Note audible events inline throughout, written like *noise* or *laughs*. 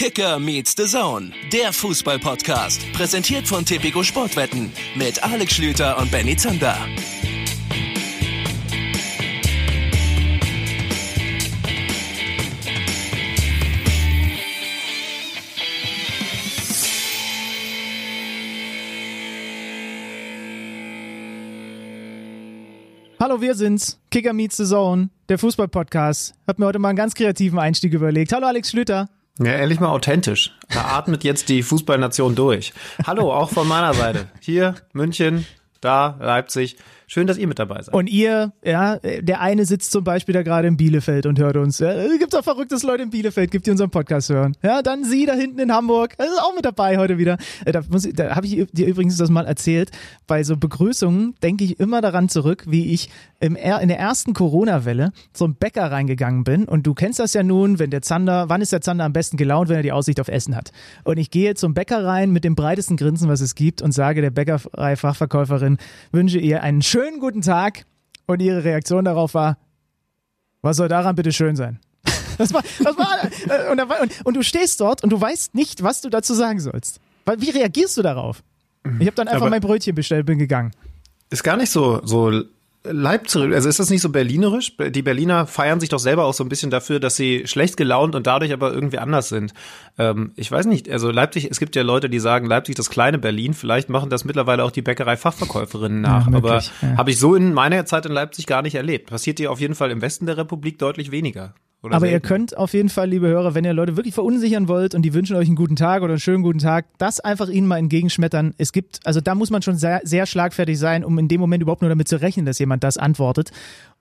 Kicker meets the Zone, der Fußball-Podcast. Präsentiert von Tipico Sportwetten mit Alex Schlüter und Benny Zander. Hallo, wir sind's. Kicker Meets the Zone, der Fußball-Podcast. Hab mir heute mal einen ganz kreativen Einstieg überlegt. Hallo, Alex Schlüter. Ja, ehrlich mal authentisch. Da atmet jetzt die Fußballnation durch. Hallo, auch von meiner Seite. Hier, München, da, Leipzig. Schön, dass ihr mit dabei seid. Und ihr, ja, der eine sitzt zum Beispiel da gerade in Bielefeld und hört uns. Ja, es gibt auch verrücktes Leute in Bielefeld, gibt die unseren Podcast hören. Ja, dann sie da hinten in Hamburg, das ist auch mit dabei heute wieder. Äh, da, da habe ich dir übrigens das mal erzählt. Bei so Begrüßungen denke ich immer daran zurück, wie ich im, in der ersten Corona-Welle zum Bäcker reingegangen bin. Und du kennst das ja nun, wenn der Zander, wann ist der Zander am besten gelaunt, wenn er die Aussicht auf Essen hat? Und ich gehe zum Bäcker rein mit dem breitesten Grinsen, was es gibt und sage der Bäckerei-Fachverkäuferin, wünsche ihr einen schönen guten Tag. Und ihre Reaktion darauf war, was soll daran bitte schön sein? *laughs* Das war, das war, äh, und, und, und, du stehst dort und du weißt nicht, was du dazu sagen sollst. Wie reagierst du darauf? Ich habe dann einfach Aber mein Brötchen bestellt, bin gegangen. Ist gar nicht so, so Leipzig, also ist das nicht so berlinerisch? Die Berliner feiern sich doch selber auch so ein bisschen dafür, dass sie schlecht gelaunt und dadurch aber irgendwie anders sind. Ähm, ich weiß nicht, also Leipzig, es gibt ja Leute, die sagen, Leipzig das kleine Berlin, vielleicht machen das mittlerweile auch die Bäckerei-Fachverkäuferinnen nach, Ja, aber möglich, ja. habe ich so in meiner Zeit in Leipzig gar nicht erlebt. Passiert hier auf jeden Fall im Westen der Republik deutlich weniger. Oder Aber ihr selten. könnt auf jeden Fall, liebe Hörer, wenn ihr Leute wirklich verunsichern wollt und die wünschen euch einen guten Tag oder einen schönen guten Tag, das einfach ihnen mal entgegenschmettern. Es gibt, also da muss man schon sehr, sehr schlagfertig sein, um in dem Moment überhaupt nur damit zu rechnen, dass jemand das antwortet,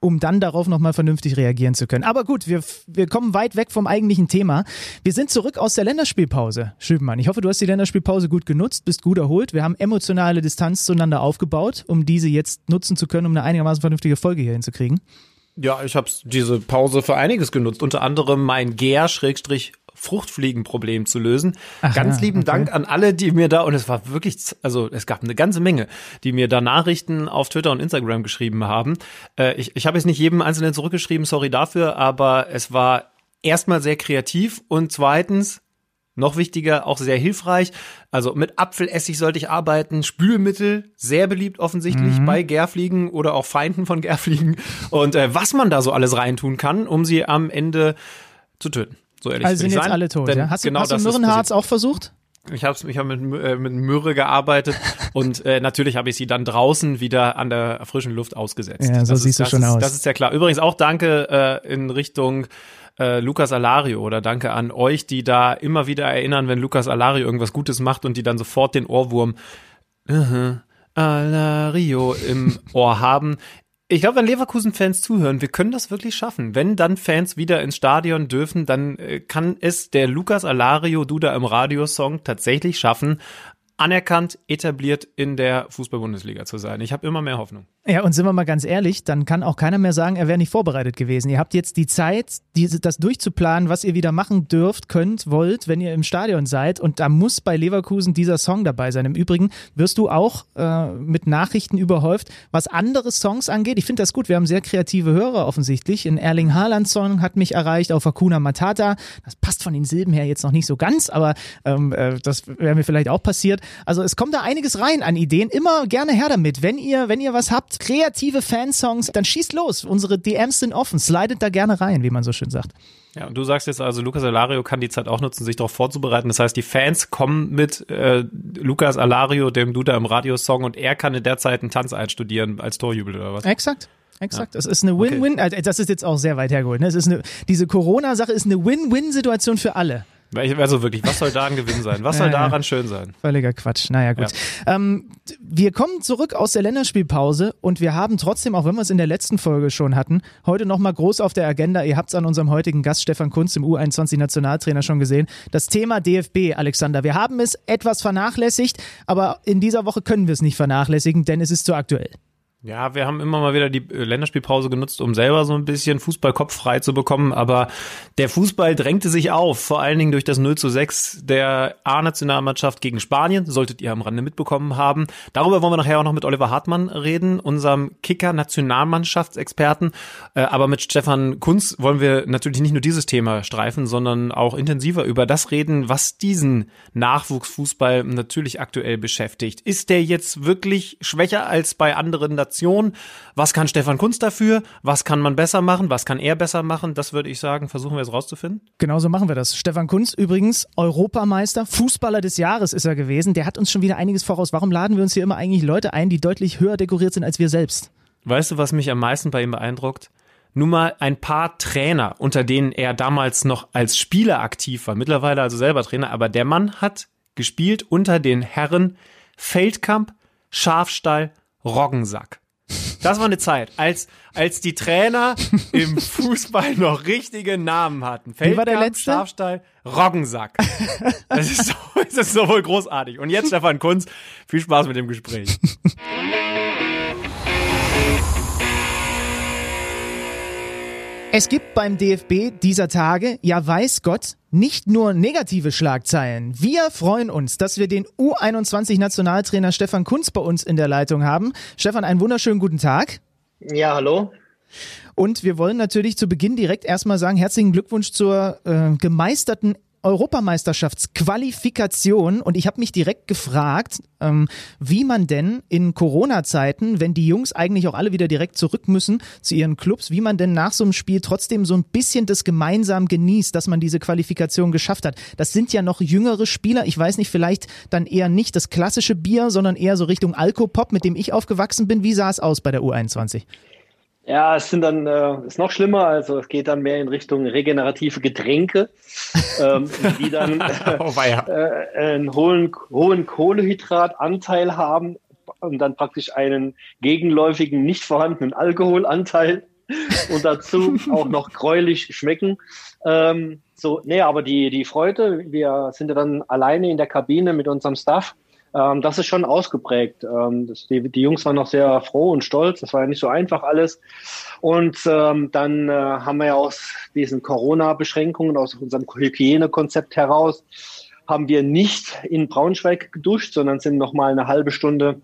um dann darauf nochmal vernünftig reagieren zu können. Aber gut, wir, wir kommen weit weg vom eigentlichen Thema. Wir sind zurück aus der Länderspielpause, Schübenmann. Ich hoffe, du hast die Länderspielpause gut genutzt, bist gut erholt. Wir haben emotionale Distanz zueinander aufgebaut, um diese jetzt nutzen zu können, um eine einigermaßen vernünftige Folge hier hinzukriegen. Ja, ich habe diese Pause für einiges genutzt, unter anderem mein Gär-Schrägstrich Fruchtfliegenproblem zu lösen. Ach Ganz ja, lieben okay. Dank an alle, die mir da, und es war wirklich, also es gab eine ganze Menge, die mir da Nachrichten auf Twitter und Instagram geschrieben haben. Äh, ich ich habe jetzt nicht jedem Einzelnen zurückgeschrieben, sorry dafür, aber es war erstmal sehr kreativ und zweitens noch wichtiger, auch sehr hilfreich. Also mit Apfelessig sollte ich arbeiten. Spülmittel, sehr beliebt offensichtlich bei Gärfliegen oder auch Feinden von Gärfliegen. Und äh, was man da so alles reintun kann, um sie am Ende zu töten. So ehrlich Also sind jetzt sein. alle tot, Denn ja? Hast du, genau hast du das ist Mürrenharz auch versucht? ich habe ich hab mit, äh, mit Myrrhe gearbeitet *laughs* und äh, natürlich habe ich sie dann draußen wieder an der frischen Luft ausgesetzt. Ja, so das siehst ist, du schon ist, aus. Das ist ja klar. Übrigens auch danke äh, in Richtung äh, Lukas Alario oder danke an euch, die da immer wieder erinnern, wenn Lukas Alario irgendwas Gutes macht und die dann sofort den Ohrwurm uh Alario im *laughs* Ohr haben. Ich glaube, wenn Leverkusen-Fans zuhören, wir können das wirklich schaffen. Wenn dann Fans wieder ins Stadion dürfen, dann äh, kann es der Lukas Alario Duda im Radiosong tatsächlich schaffen, anerkannt, etabliert in der Fußball-Bundesliga zu sein. Ich habe immer mehr Hoffnung. Ja, und sind wir mal ganz ehrlich, dann kann auch keiner mehr sagen, er wäre nicht vorbereitet gewesen. Ihr habt jetzt die Zeit, diese, das durchzuplanen, was ihr wieder machen dürft, könnt, wollt, wenn ihr im Stadion seid. Und da muss bei Leverkusen dieser Song dabei sein. Im Übrigen wirst du auch äh, mit Nachrichten überhäuft, was andere Songs angeht. Ich finde das gut. Wir haben sehr kreative Hörer offensichtlich. Ein Erling Haaland-Song hat mich erreicht, auf Hakuna Matata. Das passt von den Silben her jetzt noch nicht so ganz, aber ähm, äh, das wäre mir vielleicht auch passiert. Also es kommt da einiges rein an Ideen. Immer gerne her damit. Wenn ihr, wenn ihr was habt, kreative Fansongs, dann schießt los. Unsere DMs sind offen. Slidet da gerne rein, wie man so schön sagt. Ja, und du sagst jetzt also, Lukas Alario kann die Zeit auch nutzen, sich darauf vorzubereiten. Das heißt, die Fans kommen mit äh, Lukas Alario, dem Duda im Radiosong, und er kann in der Zeit einen Tanz einstudieren als Torjubel oder was? Exakt. Exakt. Es ist eine Win-Win. Also Das ist jetzt auch sehr weit hergeholt. Ne? Es ist eine, diese Corona-Sache ist eine Win-Win-Situation für alle. Also wirklich, was soll da ein Gewinn sein? Was Ja, soll ja. daran schön sein? Völliger Quatsch. Naja, gut. Ähm, wir kommen zurück aus der Länderspielpause und wir haben trotzdem, auch wenn wir es in der letzten Folge schon hatten, heute nochmal groß auf der Agenda. Ihr habt es an unserem heutigen Gast Stefan Kunz, dem U21-Nationaltrainer, schon gesehen. Das Thema DFB, Alexander. Wir haben es etwas vernachlässigt, aber in dieser Woche können wir es nicht vernachlässigen, denn es ist zu aktuell. Ja, wir haben immer mal wieder die äh, Länderspielpause genutzt, um selber so ein bisschen Fußballkopf frei zu bekommen, aber der Fußball drängte sich auf, vor allen Dingen durch das 0 zu 6 der A-Nationalmannschaft gegen Spanien, solltet ihr am Rande mitbekommen haben. Darüber wollen wir nachher auch noch mit Oliver Hartmann reden, unserem Kicker-Nationalmannschaftsexperten, äh, aber mit Stefan Kunz wollen wir natürlich nicht nur dieses Thema streifen, sondern auch intensiver über das reden, was diesen Nachwuchsfußball natürlich aktuell beschäftigt. Ist der jetzt wirklich schwächer als bei anderen Nation. Was kann Stefan Kunz dafür? Was kann man besser machen? Was kann er besser machen? Das würde ich sagen, versuchen wir jetzt rauszufinden. Genauso machen wir das. Stefan Kunz übrigens Europameister, Fußballer des Jahres ist er gewesen. Der hat uns schon wieder einiges voraus. Warum laden wir uns hier immer eigentlich Leute ein, die deutlich höher dekoriert sind als wir selbst? Weißt du, was mich am meisten bei ihm beeindruckt? Nun mal ein paar Trainer, unter denen er damals noch als Spieler aktiv war, mittlerweile also selber Trainer, aber der Mann hat gespielt unter den Herren Feldkamp, Schafstall, Roggensack. Das war eine Zeit, als, als die Trainer im *laughs* Fußball noch richtige Namen hatten. Feldkamp, Wie war der letzte? Schafstall, Roggensack. Das ist, so, *laughs* das ist so wohl großartig. Und jetzt Stefan Kunz. Viel Spaß mit dem Gespräch. *laughs* Es gibt beim DFB dieser Tage, ja weiß Gott, nicht nur negative Schlagzeilen. Wir freuen uns, dass wir den U21-Nationaltrainer Stefan Kunz bei uns in der Leitung haben. Stefan, einen wunderschönen guten Tag. Ja, hallo. Und wir wollen natürlich zu Beginn direkt erstmal sagen, herzlichen Glückwunsch zur äh, gemeisterten Europameisterschaftsqualifikation und ich habe mich direkt gefragt, ähm, wie man denn in Corona-Zeiten, wenn die Jungs eigentlich auch alle wieder direkt zurück müssen zu ihren Clubs, wie man denn nach so einem Spiel trotzdem so ein bisschen das gemeinsam genießt, dass man diese Qualifikation geschafft hat. Das sind ja noch jüngere Spieler. Ich weiß nicht, vielleicht dann eher nicht das klassische Bier, sondern eher so Richtung Alkopop, mit dem ich aufgewachsen bin. Wie sah es aus bei der U21? Ja, es sind dann äh, ist noch schlimmer. Also es geht dann mehr in Richtung regenerative Getränke, *laughs* ähm, die dann *laughs* oh, äh, einen hohen, hohen Kohlehydratanteil haben und dann praktisch einen gegenläufigen, nicht vorhandenen Alkoholanteil *laughs* und dazu auch noch gräulich schmecken. Ähm, so, nee, aber die, die Freude, wir sind ja dann alleine in der Kabine mit unserem Staff ähm, das ist schon ausgeprägt. Ähm, das, die, die Jungs waren noch sehr froh und stolz. Das war ja nicht so einfach alles. Und ähm, dann äh, haben wir ja aus diesen Corona-Beschränkungen, aus unserem Hygienekonzept heraus, haben wir nicht in Braunschweig geduscht, sondern sind noch mal eine halbe Stunde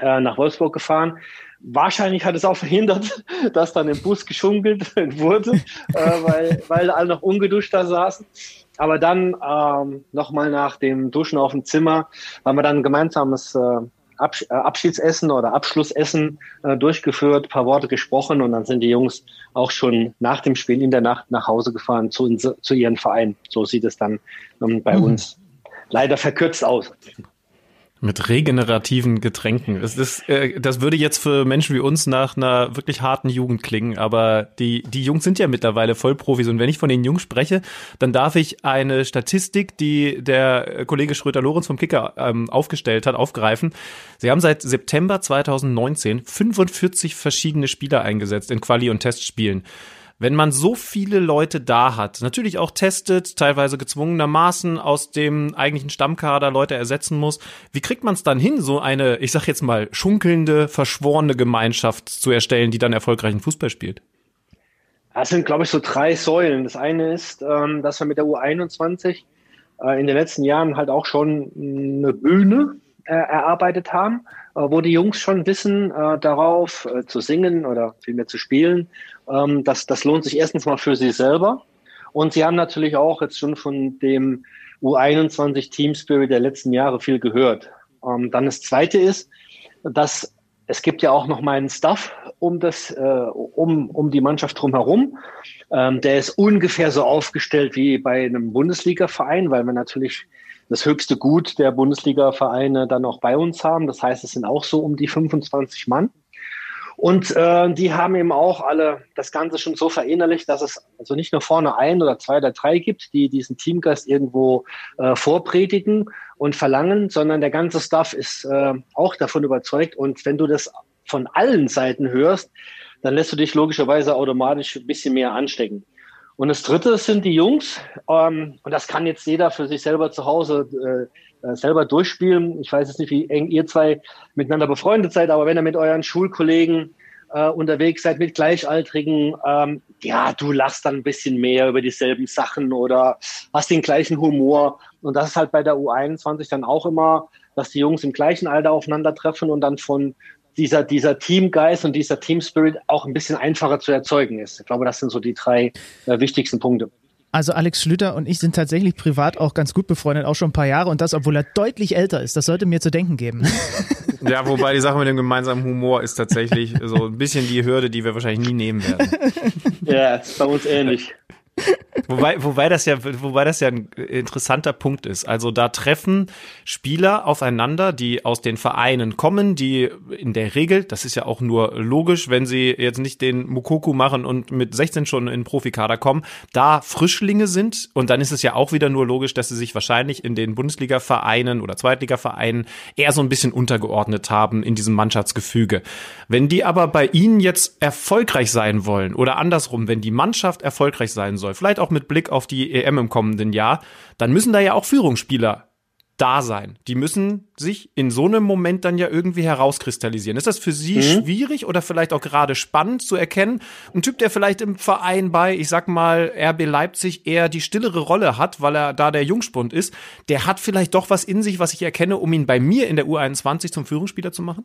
äh, nach Wolfsburg gefahren. Wahrscheinlich hat es auch verhindert, *laughs* dass dann im Bus geschunkelt *laughs* wurde, äh, weil, weil alle noch ungeduscht da saßen. Aber dann ähm, nochmal nach dem Duschen auf dem Zimmer haben wir dann ein gemeinsames äh, Abs äh, Abschiedsessen oder Abschlussessen äh, durchgeführt, paar Worte gesprochen und dann sind die Jungs auch schon nach dem Spiel in der Nacht nach Hause gefahren zu, zu ihren Verein. So sieht es dann ähm, bei mhm. uns leider verkürzt aus. Mit regenerativen Getränken. Das, das, äh, das würde jetzt für Menschen wie uns nach einer wirklich harten Jugend klingen, aber die, die Jungs sind ja mittlerweile Vollprofis und wenn ich von den Jungs spreche, dann darf ich eine Statistik, die der Kollege Schröter-Lorenz vom Kicker ähm, aufgestellt hat, aufgreifen. Sie haben seit September 2019 45 verschiedene Spieler eingesetzt in Quali- und Testspielen wenn man so viele Leute da hat, natürlich auch testet, teilweise gezwungenermaßen aus dem eigentlichen Stammkader Leute ersetzen muss, wie kriegt man es dann hin, so eine, ich sag jetzt mal, schunkelnde, verschworene Gemeinschaft zu erstellen, die dann erfolgreichen Fußball spielt? Das sind, glaube ich, so drei Säulen. Das eine ist, ähm, dass wir mit der U21 äh, in den letzten Jahren halt auch schon eine Bühne äh, erarbeitet haben, äh, wo die Jungs schon wissen, darauf zu singen oder vielmehr zu spielen ähm, das, das lohnt sich erstens mal für sie selber. Und sie haben natürlich auch jetzt schon von dem U21 Team Spirit der letzten Jahre viel gehört. Ähm, dann das zweite ist, dass es gibt ja auch noch mal einen Staff um das, äh, um, um die Mannschaft drumherum. Ähm, der ist ungefähr so aufgestellt wie bei einem Bundesliga-Verein, weil wir natürlich das höchste Gut der Bundesliga-Vereine dann auch bei uns haben. Das heißt, es sind auch so um die 25 Mann. Und äh, die haben eben auch alle das Ganze schon so verinnerlicht, dass es also nicht nur vorne ein oder zwei oder drei gibt, die diesen Teamgeist irgendwo äh, vorpredigen und verlangen, sondern der ganze Staff ist äh, auch davon überzeugt. Und wenn du das von allen Seiten hörst, dann lässt du dich logischerweise automatisch ein bisschen mehr anstecken. Und das dritte sind die Jungs. Ähm, und das kann jetzt jeder für sich selber zu Hause äh, selber durchspielen. Ich weiß jetzt nicht, wie eng ihr zwei miteinander befreundet seid, aber wenn ihr mit euren Schulkollegen äh, unterwegs seid, mit Gleichaltrigen, ähm, ja, du lachst dann ein bisschen mehr über dieselben Sachen oder hast den gleichen Humor. Und das ist halt bei der U21 dann auch immer, dass die Jungs im gleichen Alter aufeinandertreffen und dann von dieser, dieser Teamgeist und dieser Team Spirit auch ein bisschen einfacher zu erzeugen ist. Ich glaube, das sind so die drei äh, wichtigsten Punkte. Also Alex Schlüter und ich sind tatsächlich privat auch ganz gut befreundet, auch schon ein paar Jahre und das, obwohl er deutlich älter ist. Das sollte mir zu denken geben. *laughs* Ja, wobei die Sache mit dem gemeinsamen Humor ist tatsächlich so ein bisschen die Hürde, die wir wahrscheinlich nie nehmen werden. Ja, ist bei uns ähnlich. Wobei, wobei das ja, wobei das ja ein interessanter Punkt ist. Also da treffen Spieler aufeinander, die aus den Vereinen kommen, die in der Regel, das ist ja auch nur logisch, wenn sie jetzt nicht den Mukoku machen und mit 16 schon in Profikader kommen, da Frischlinge sind. Und dann ist es ja auch wieder nur logisch, dass sie sich wahrscheinlich in den Bundesliga-Vereinen oder Zweitliga-Vereinen eher so ein bisschen untergeordnet haben in diesem Mannschaftsgefüge. Wenn die aber bei ihnen jetzt erfolgreich sein wollen oder andersrum, wenn die Mannschaft erfolgreich sein soll, vielleicht auch mit Blick auf die EM im kommenden Jahr, dann müssen da ja auch Führungsspieler da sein. Die müssen sich in so einem Moment dann ja irgendwie herauskristallisieren. Ist das für Sie mhm. schwierig oder vielleicht auch gerade spannend zu erkennen? Ein Typ, der vielleicht im Verein bei, ich sag mal, RB Leipzig eher die stillere Rolle hat, weil er da der Jungspund ist, der hat vielleicht doch was in sich, was ich erkenne, um ihn bei mir in der U21 zum Führungsspieler zu machen?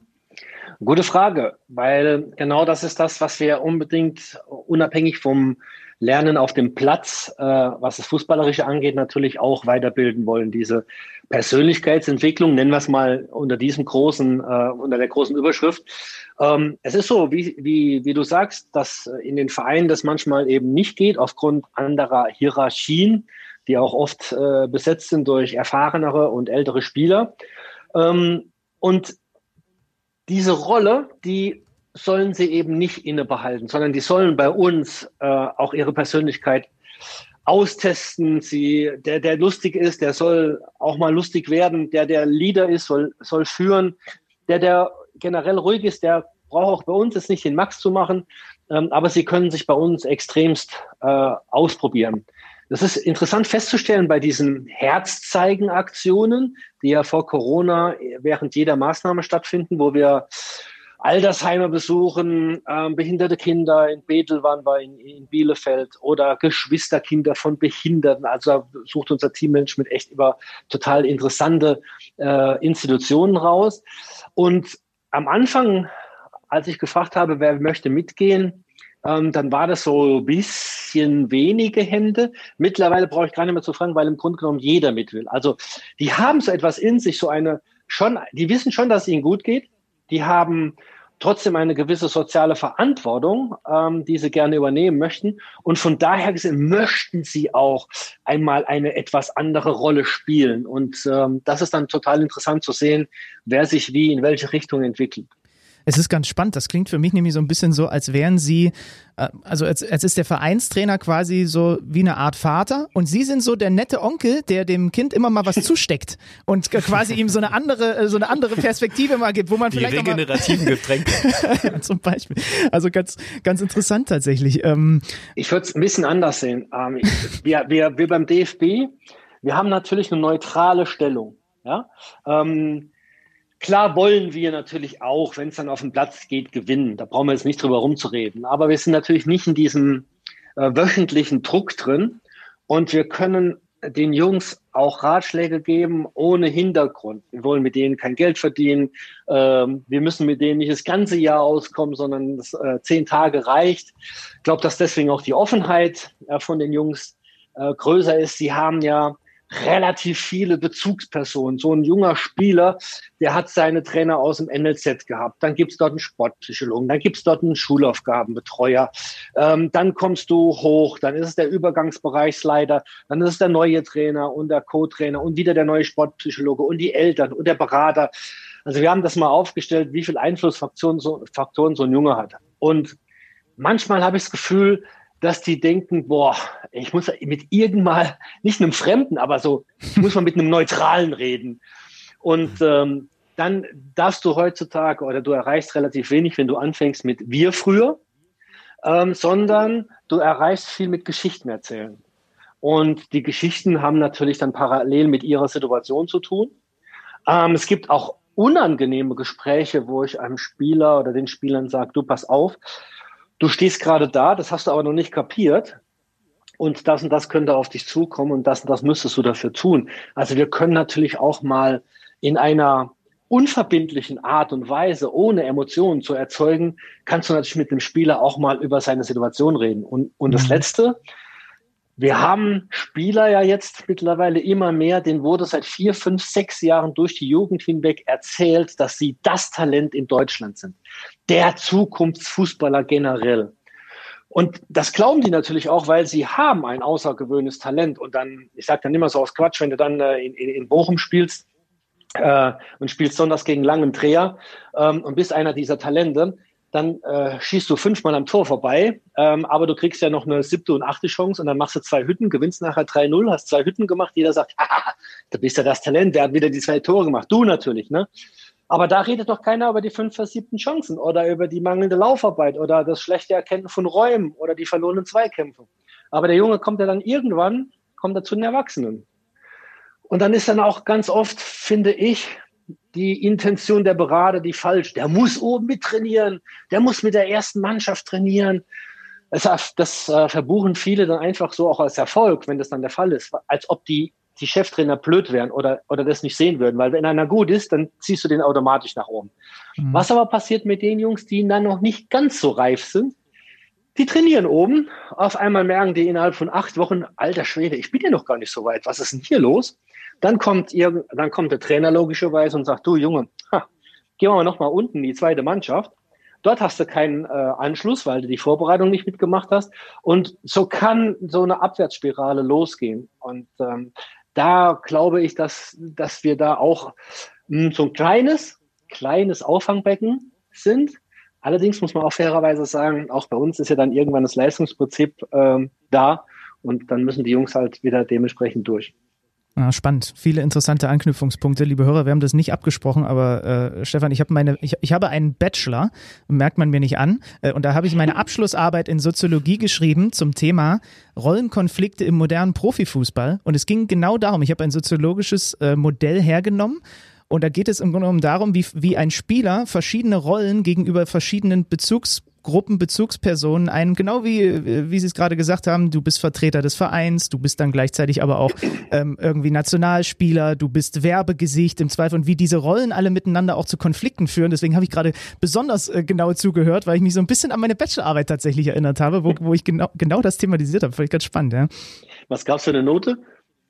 Gute Frage, weil genau das ist das, was wir unbedingt unabhängig vom Lernen auf dem Platz, äh, was das Fußballerische angeht, natürlich auch weiterbilden wollen. Diese Persönlichkeitsentwicklung, nennen wir es mal unter diesem großen, äh, unter der großen Überschrift. Ähm, es ist so, wie, wie, wie du sagst, dass in den Vereinen das manchmal eben nicht geht, aufgrund anderer Hierarchien, die auch oft äh, besetzt sind durch erfahrenere und ältere Spieler. Ähm, und diese Rolle, die sollen sie eben nicht innebehalten, sondern die sollen bei uns äh, auch ihre Persönlichkeit austesten. Sie, der, der lustig ist, der soll auch mal lustig werden. Der, der Leader ist, soll, soll führen. Der, der generell ruhig ist, der braucht auch bei uns jetzt nicht den Max zu machen. Ähm, aber sie können sich bei uns extremst äh, ausprobieren. Das ist interessant festzustellen bei diesen Herzzeigen-Aktionen, die ja vor Corona während jeder Maßnahme stattfinden, wo wir Altersheime besuchen, ähm, behinderte Kinder in Bethel waren wir in, in, Bielefeld oder Geschwisterkinder von Behinderten. Also sucht unser Teammensch mit echt über total interessante äh, Institutionen raus. Und am Anfang, als ich gefragt habe, wer möchte mitgehen, ähm, dann war das so ein bisschen wenige Hände. Mittlerweile brauche ich gar nicht mehr zu fragen, weil im Grunde genommen jeder mit will. Also die haben so etwas in sich, so eine schon, die wissen schon, dass es ihnen gut geht die haben trotzdem eine gewisse soziale Verantwortung, ähm, die sie gerne übernehmen möchten. Und von daher gesehen möchten sie auch einmal eine etwas andere Rolle spielen. Und ähm, das ist dann total interessant zu sehen, wer sich wie in welche Richtung entwickelt. Es ist ganz spannend. Das klingt für mich nämlich so ein bisschen so, als wären Sie, äh, also als, als ist der Vereinstrainer quasi so wie eine Art Vater und Sie sind so der nette Onkel, der dem Kind immer mal was zusteckt und quasi ihm so eine andere, äh, so eine andere Perspektive mal gibt, wo man Die vielleicht regenerativen Getränke. *laughs* zum Beispiel. Also ganz, ganz interessant tatsächlich. Ähm, ich würde es ein bisschen anders sehen. Ähm, wir, wir, wir beim DFB, wir haben natürlich eine neutrale Stellung. Ja. Ähm, Klar wollen wir natürlich auch, wenn es dann auf den Platz geht, gewinnen. Da brauchen wir jetzt nicht drüber rumzureden. Aber wir sind natürlich nicht in diesem äh, wöchentlichen Druck drin und wir können den Jungs auch Ratschläge geben ohne Hintergrund. Wir wollen mit denen kein Geld verdienen. Ähm, wir müssen mit denen nicht das ganze Jahr auskommen, sondern das, äh, zehn Tage reicht. Ich glaube, dass deswegen auch die Offenheit äh, von den Jungs äh, größer ist. Sie haben ja relativ viele Bezugspersonen. So ein junger Spieler, der hat seine Trainer aus dem NLZ gehabt. Dann gibt's dort einen Sportpsychologen, dann gibt's dort einen Schulaufgabenbetreuer. Ähm, dann kommst du hoch, dann ist es der Übergangsbereichsleiter, dann ist es der neue Trainer und der Co-Trainer und wieder der neue Sportpsychologe und die Eltern und der Berater. Also wir haben das mal aufgestellt, wie viel Einflussfaktoren so, Faktoren so ein Junge hat. Und manchmal habe ich das Gefühl, dass die denken, boah, ich muss mit irgendwann, nicht einem Fremden, aber so, ich muss mal mit einem Neutralen reden. Und ähm, dann darfst du heutzutage oder du erreichst relativ wenig, wenn du anfängst mit wir früher. ähm, sondern du erreichst viel mit Geschichten erzählen. Und die Geschichten haben natürlich dann parallel mit ihrer Situation zu tun. Ähm, es gibt auch unangenehme Gespräche, wo ich einem Spieler oder den Spielern sage, du pass auf, du stehst gerade da, das hast du aber noch nicht kapiert. Und das und das könnte auf dich zukommen und das und das müsstest du dafür tun. Also wir können natürlich auch mal in einer unverbindlichen Art und Weise, ohne Emotionen zu erzeugen, kannst du natürlich mit dem Spieler auch mal über seine Situation reden. Und, und das mhm. Letzte, wir haben Spieler ja jetzt mittlerweile immer mehr, denen wurde seit vier, fünf, sechs Jahren durch die Jugend hinweg erzählt, dass sie das Talent in Deutschland sind. Der Zukunftsfußballer generell. Und das glauben die natürlich auch, weil sie haben ein außergewöhnliches Talent. Und dann, ich sage dann immer so aus Quatsch, wenn du dann äh, in, in Bochum spielst äh, und spielst sonntags gegen Langen Dreher ähm, und bist einer dieser Talente, dann äh, schießt du fünfmal am Tor vorbei, ähm, aber du kriegst ja noch eine siebte und achte Chance und dann machst du zwei Hütten, gewinnst nachher 3-0, hast zwei Hütten gemacht, jeder sagt, *laughs* ah, du bist ja das Talent, der hat wieder die zwei Tore gemacht, du natürlich, ne? Aber da redet doch keiner über die fünf versiebten Chancen oder über die mangelnde Laufarbeit oder das schlechte Erkennen von Räumen oder die verlorenen Zweikämpfe. Aber der Junge kommt ja dann irgendwann, kommt er zu den Erwachsenen. Und dann ist dann auch ganz oft, finde ich, die Intention der Berater die falsch. Der muss oben mittrainieren, der muss mit der ersten Mannschaft trainieren. Das, das äh, verbuchen viele dann einfach so auch als Erfolg, wenn das dann der Fall ist, als ob die, die Cheftrainer blöd wären oder, oder das nicht sehen würden. Weil wenn einer gut ist, dann ziehst du den automatisch nach oben. Mhm. Was aber passiert mit den Jungs, die dann noch nicht ganz so reif sind? Die trainieren oben, auf einmal merken die innerhalb von acht Wochen, alter Schwede, ich bin ja noch gar nicht so weit, was ist denn hier los? Dann kommt, ihr, dann kommt der Trainer logischerweise und sagt, du Junge, ha, gehen wir mal noch mal unten, die zweite Mannschaft. Dort hast du keinen äh, Anschluss, weil du die Vorbereitung nicht mitgemacht hast. Und so kann so eine Abwärtsspirale losgehen. Und ähm, da glaube ich, dass, dass wir da auch mh, hm, so ein kleines, kleines Auffangbecken sind. Allerdings muss man auch fairerweise sagen, auch bei uns ist ja dann irgendwann das Leistungsprinzip ähm, da und dann müssen die Jungs halt wieder dementsprechend durch. Ja, spannend. Viele interessante Anknüpfungspunkte. Liebe Hörer, wir haben das nicht abgesprochen, aber äh, Stefan, ich habe meine, ich, ich habe einen Bachelor, merkt man mir nicht an, äh, und da habe ich meine *laughs* Abschlussarbeit in Soziologie geschrieben zum Thema Rollenkonflikte im modernen Profifußball. Und es ging genau darum. Ich habe ein soziologisches äh, Modell hergenommen. Und da geht es im Grunde genommen darum, wie, wie ein Spieler verschiedene Rollen gegenüber verschiedenen Bezugs Gruppen, Bezugspersonen ein, genau wie, wie Sie es gerade gesagt haben, du bist Vertreter des Vereins, du bist dann gleichzeitig aber auch ähm, irgendwie Nationalspieler, du bist Werbegesicht im Zweifel und wie diese Rollen alle miteinander auch zu Konflikten führen. Deswegen habe ich gerade besonders äh, genau zugehört, weil ich mich so ein bisschen an meine Bachelorarbeit tatsächlich erinnert habe, wo, wo ich genau, genau das thematisiert habe. Fand ich ganz spannend, ja. Was gab's für eine Note?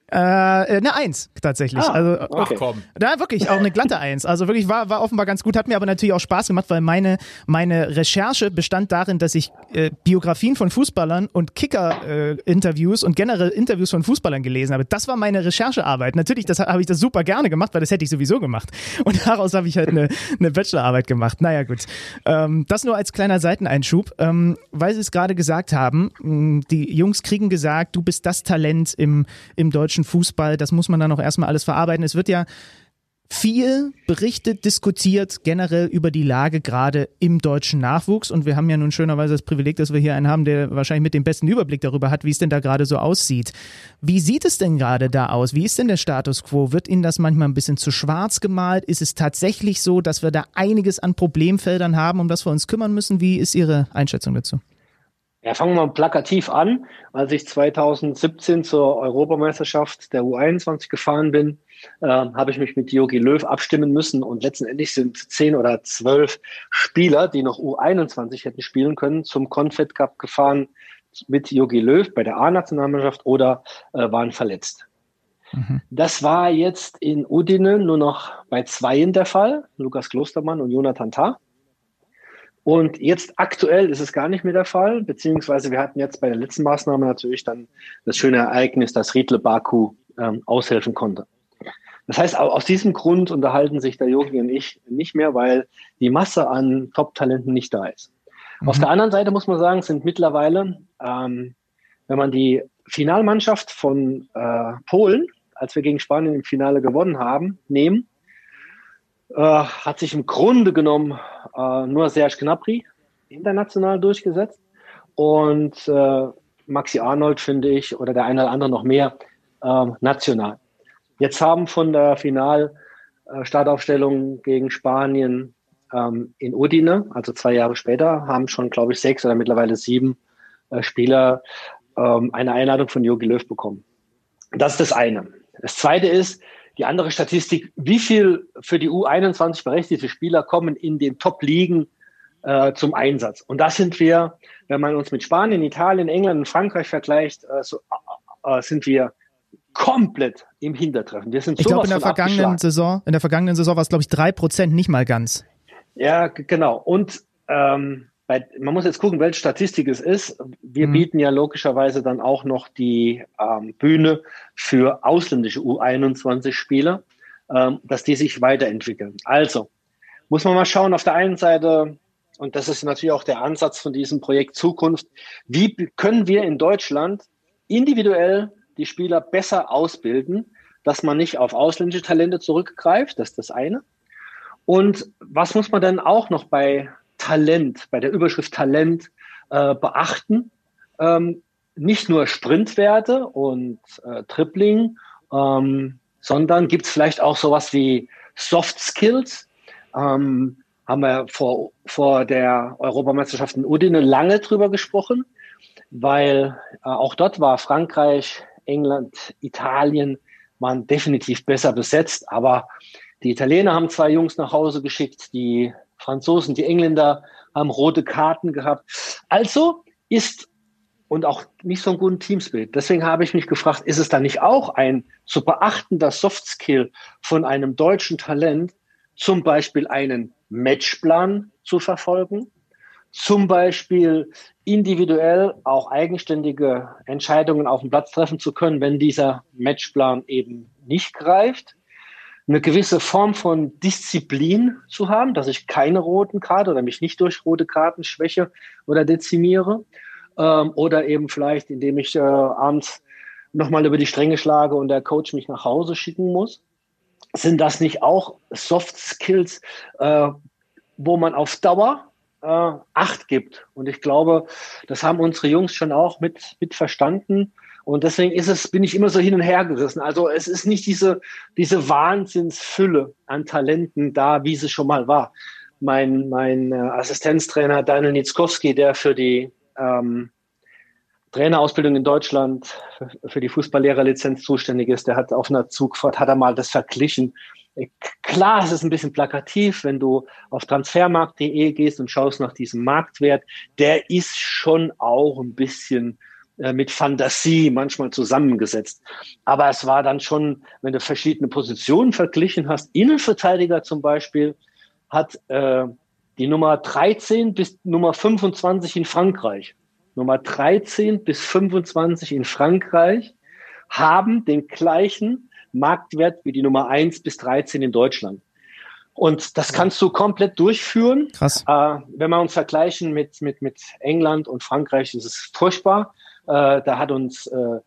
Äh, eine Eins tatsächlich. Ah, also okay. Ach komm. Da wirklich auch eine glatte Eins. Also wirklich war, war offenbar ganz gut. Hat mir aber natürlich auch Spaß gemacht, weil meine, meine Recherche bestand darin, dass ich äh, Biografien von Fußballern und Kicker-Interviews äh, und generell Interviews von Fußballern gelesen habe. Das war meine Recherchearbeit. Natürlich, das habe ich das super gerne gemacht, weil das hätte ich sowieso gemacht. Und *laughs* daraus habe ich halt eine, eine Bachelorarbeit gemacht. Naja, gut. Ähm, das nur als kleiner Seiteneinschub. Ähm, weil Sie es gerade gesagt haben, die Jungs kriegen gesagt, du bist das Talent im, im deutschen deutschen Fußball. Das muss man dann auch erstmal alles verarbeiten. Es wird ja viel berichtet, diskutiert generell über die Lage gerade im deutschen Nachwuchs. Und wir haben ja nun schönerweise das Privileg, dass wir hier einen haben, der wahrscheinlich mit dem besten Überblick darüber hat, wie es denn da gerade so aussieht. Wie sieht es denn gerade da aus? Wie ist denn der Status quo? Wird Ihnen das manchmal ein bisschen zu schwarz gemalt? Ist es tatsächlich so, dass wir da einiges an Problemfeldern haben, um das wir uns kümmern müssen? Wie ist Ihre Einschätzung dazu? Ja, fangen wir mal plakativ an. Als ich 2017 zur Europameisterschaft der U21 gefahren bin, äh, habe ich mich mit Jogi Löw abstimmen müssen und letztendlich sind zehn oder zwölf Spieler, die noch U21 hätten spielen können, zum Confed Cup gefahren mit Jogi Löw bei der A-Nationalmannschaft oder äh, waren verletzt. Mhm. Das war jetzt in Udine nur noch bei zweien der Fall, Lukas Klostermann und Jonathan Tah. Und jetzt aktuell ist es gar nicht mehr der Fall, beziehungsweise wir hatten jetzt bei der letzten Maßnahme natürlich dann das schöne Ereignis, dass Riedle Baku ähm, aushelfen konnte. Das heißt, aus diesem Grund unterhalten sich der Yogi und ich nicht mehr, weil die Masse an Top-Talenten nicht da ist. Mhm. Auf der anderen Seite muss man sagen, sind mittlerweile, ähm, wenn man die Finalmannschaft von äh, Polen, als wir gegen Spanien im Finale gewonnen haben, nehmen, äh, hat sich im Grunde genommen äh, nur Serge Gnabry international durchgesetzt. und äh, Maxi Arnold, finde ich, oder der eine oder andere noch mehr, ähm, national. Jetzt haben von der Final-Startaufstellung gegen Spanien ähm, in Udine, also zwei Jahre später, haben schon, glaube ich, sechs oder mittlerweile sieben äh, Spieler ähm, eine Einladung von Jogi Löw bekommen. Das ist das eine. Das zweite ist, die andere Statistik, wie viel für die U21 berechtigte Spieler kommen in den Top-Ligen äh, zum Einsatz. Und da sind wir, wenn man uns mit Spanien, Italien, England und Frankreich vergleicht, äh, so, äh, äh sind wir komplett im Hintertreffen. Wir sind ich glaube, in der vergangenen Saison, in der vergangenen Saison war es, glaube ich, drei Prozent, nicht mal ganz. Ja, genau. Und ähm, bei, man muss jetzt gucken, welche Statistik es ist. Wir mhm. bieten ja logischerweise dann auch noch die ähm, Bühne für ausländische U21-Spieler, ähm, dass die sich weiterentwickeln. Also muss man mal schauen, auf der einen Seite, und das ist natürlich auch der Ansatz von diesem Projekt Zukunft, wie können wir in Deutschland individuell die Spieler besser ausbilden, dass man nicht auf ausländische Talente zurückgreift, das ist das eine. Und was muss man dann auch noch bei Talent, bei der Überschrift Talent äh, beachten? Ähm, nicht nur Sprintwerte und äh, Tripling, ähm, sondern gibt es vielleicht auch sowas wie Soft Skills. Ähm, haben wir vor, vor der Europameisterschaft in Udine lange drüber gesprochen, weil äh, auch dort war Frankreich, England, Italien waren definitiv besser besetzt, aber die Italiener haben zwei Jungs nach Hause geschickt, die Franzosen, die Engländer haben rote Karten gehabt. Also ist und auch nicht so ein guten Teamsbild. Deswegen habe ich mich gefragt, ist es da nicht auch ein zu beachtender Softskill von einem deutschen Talent, zum Beispiel einen Matchplan zu verfolgen, zum Beispiel individuell auch eigenständige Entscheidungen auf dem Platz treffen zu können, wenn dieser Matchplan eben nicht greift eine gewisse Form von Disziplin zu haben, dass ich keine roten Karte oder mich nicht durch rote Karten schwäche oder dezimiere. Ähm, oder eben vielleicht, indem ich äh, abends nochmal über die Stränge schlage und der Coach mich nach Hause schicken muss. Sind das nicht auch Soft Skills, äh, wo man auf Dauer äh, Acht gibt? Und ich glaube, das haben unsere Jungs schon auch mit, mit verstanden und deswegen ist es, bin ich immer so hin und her gerissen. Also es ist nicht diese, diese Wahnsinnsfülle an Talenten da, wie sie schon mal war. Mein, mein äh, Assistenztrainer Daniel Nitzkowski, der für die ähm, Trainerausbildung in Deutschland für die Fußballlehrerlizenz zuständig ist, der hat auf einer Zugfahrt, hat er mal das verglichen. Klar, es ist ein bisschen plakativ, wenn du auf transfermarkt.de gehst und schaust nach diesem Marktwert. Der ist schon auch ein bisschen äh, mit Fantasie manchmal zusammengesetzt. Aber es war dann schon, wenn du verschiedene Positionen verglichen hast, Innenverteidiger zum Beispiel, hat äh, die Nummer 13 bis Nummer 25 in Frankreich, Nummer 13 bis 25 in Frankreich, haben den gleichen Marktwert wie die Nummer 1 bis 13 in Deutschland. Und das kannst du komplett durchführen. Krass. Äh, wenn wir uns vergleichen mit, mit, mit England und Frankreich, ist es furchtbar. Äh, da hat uns äh,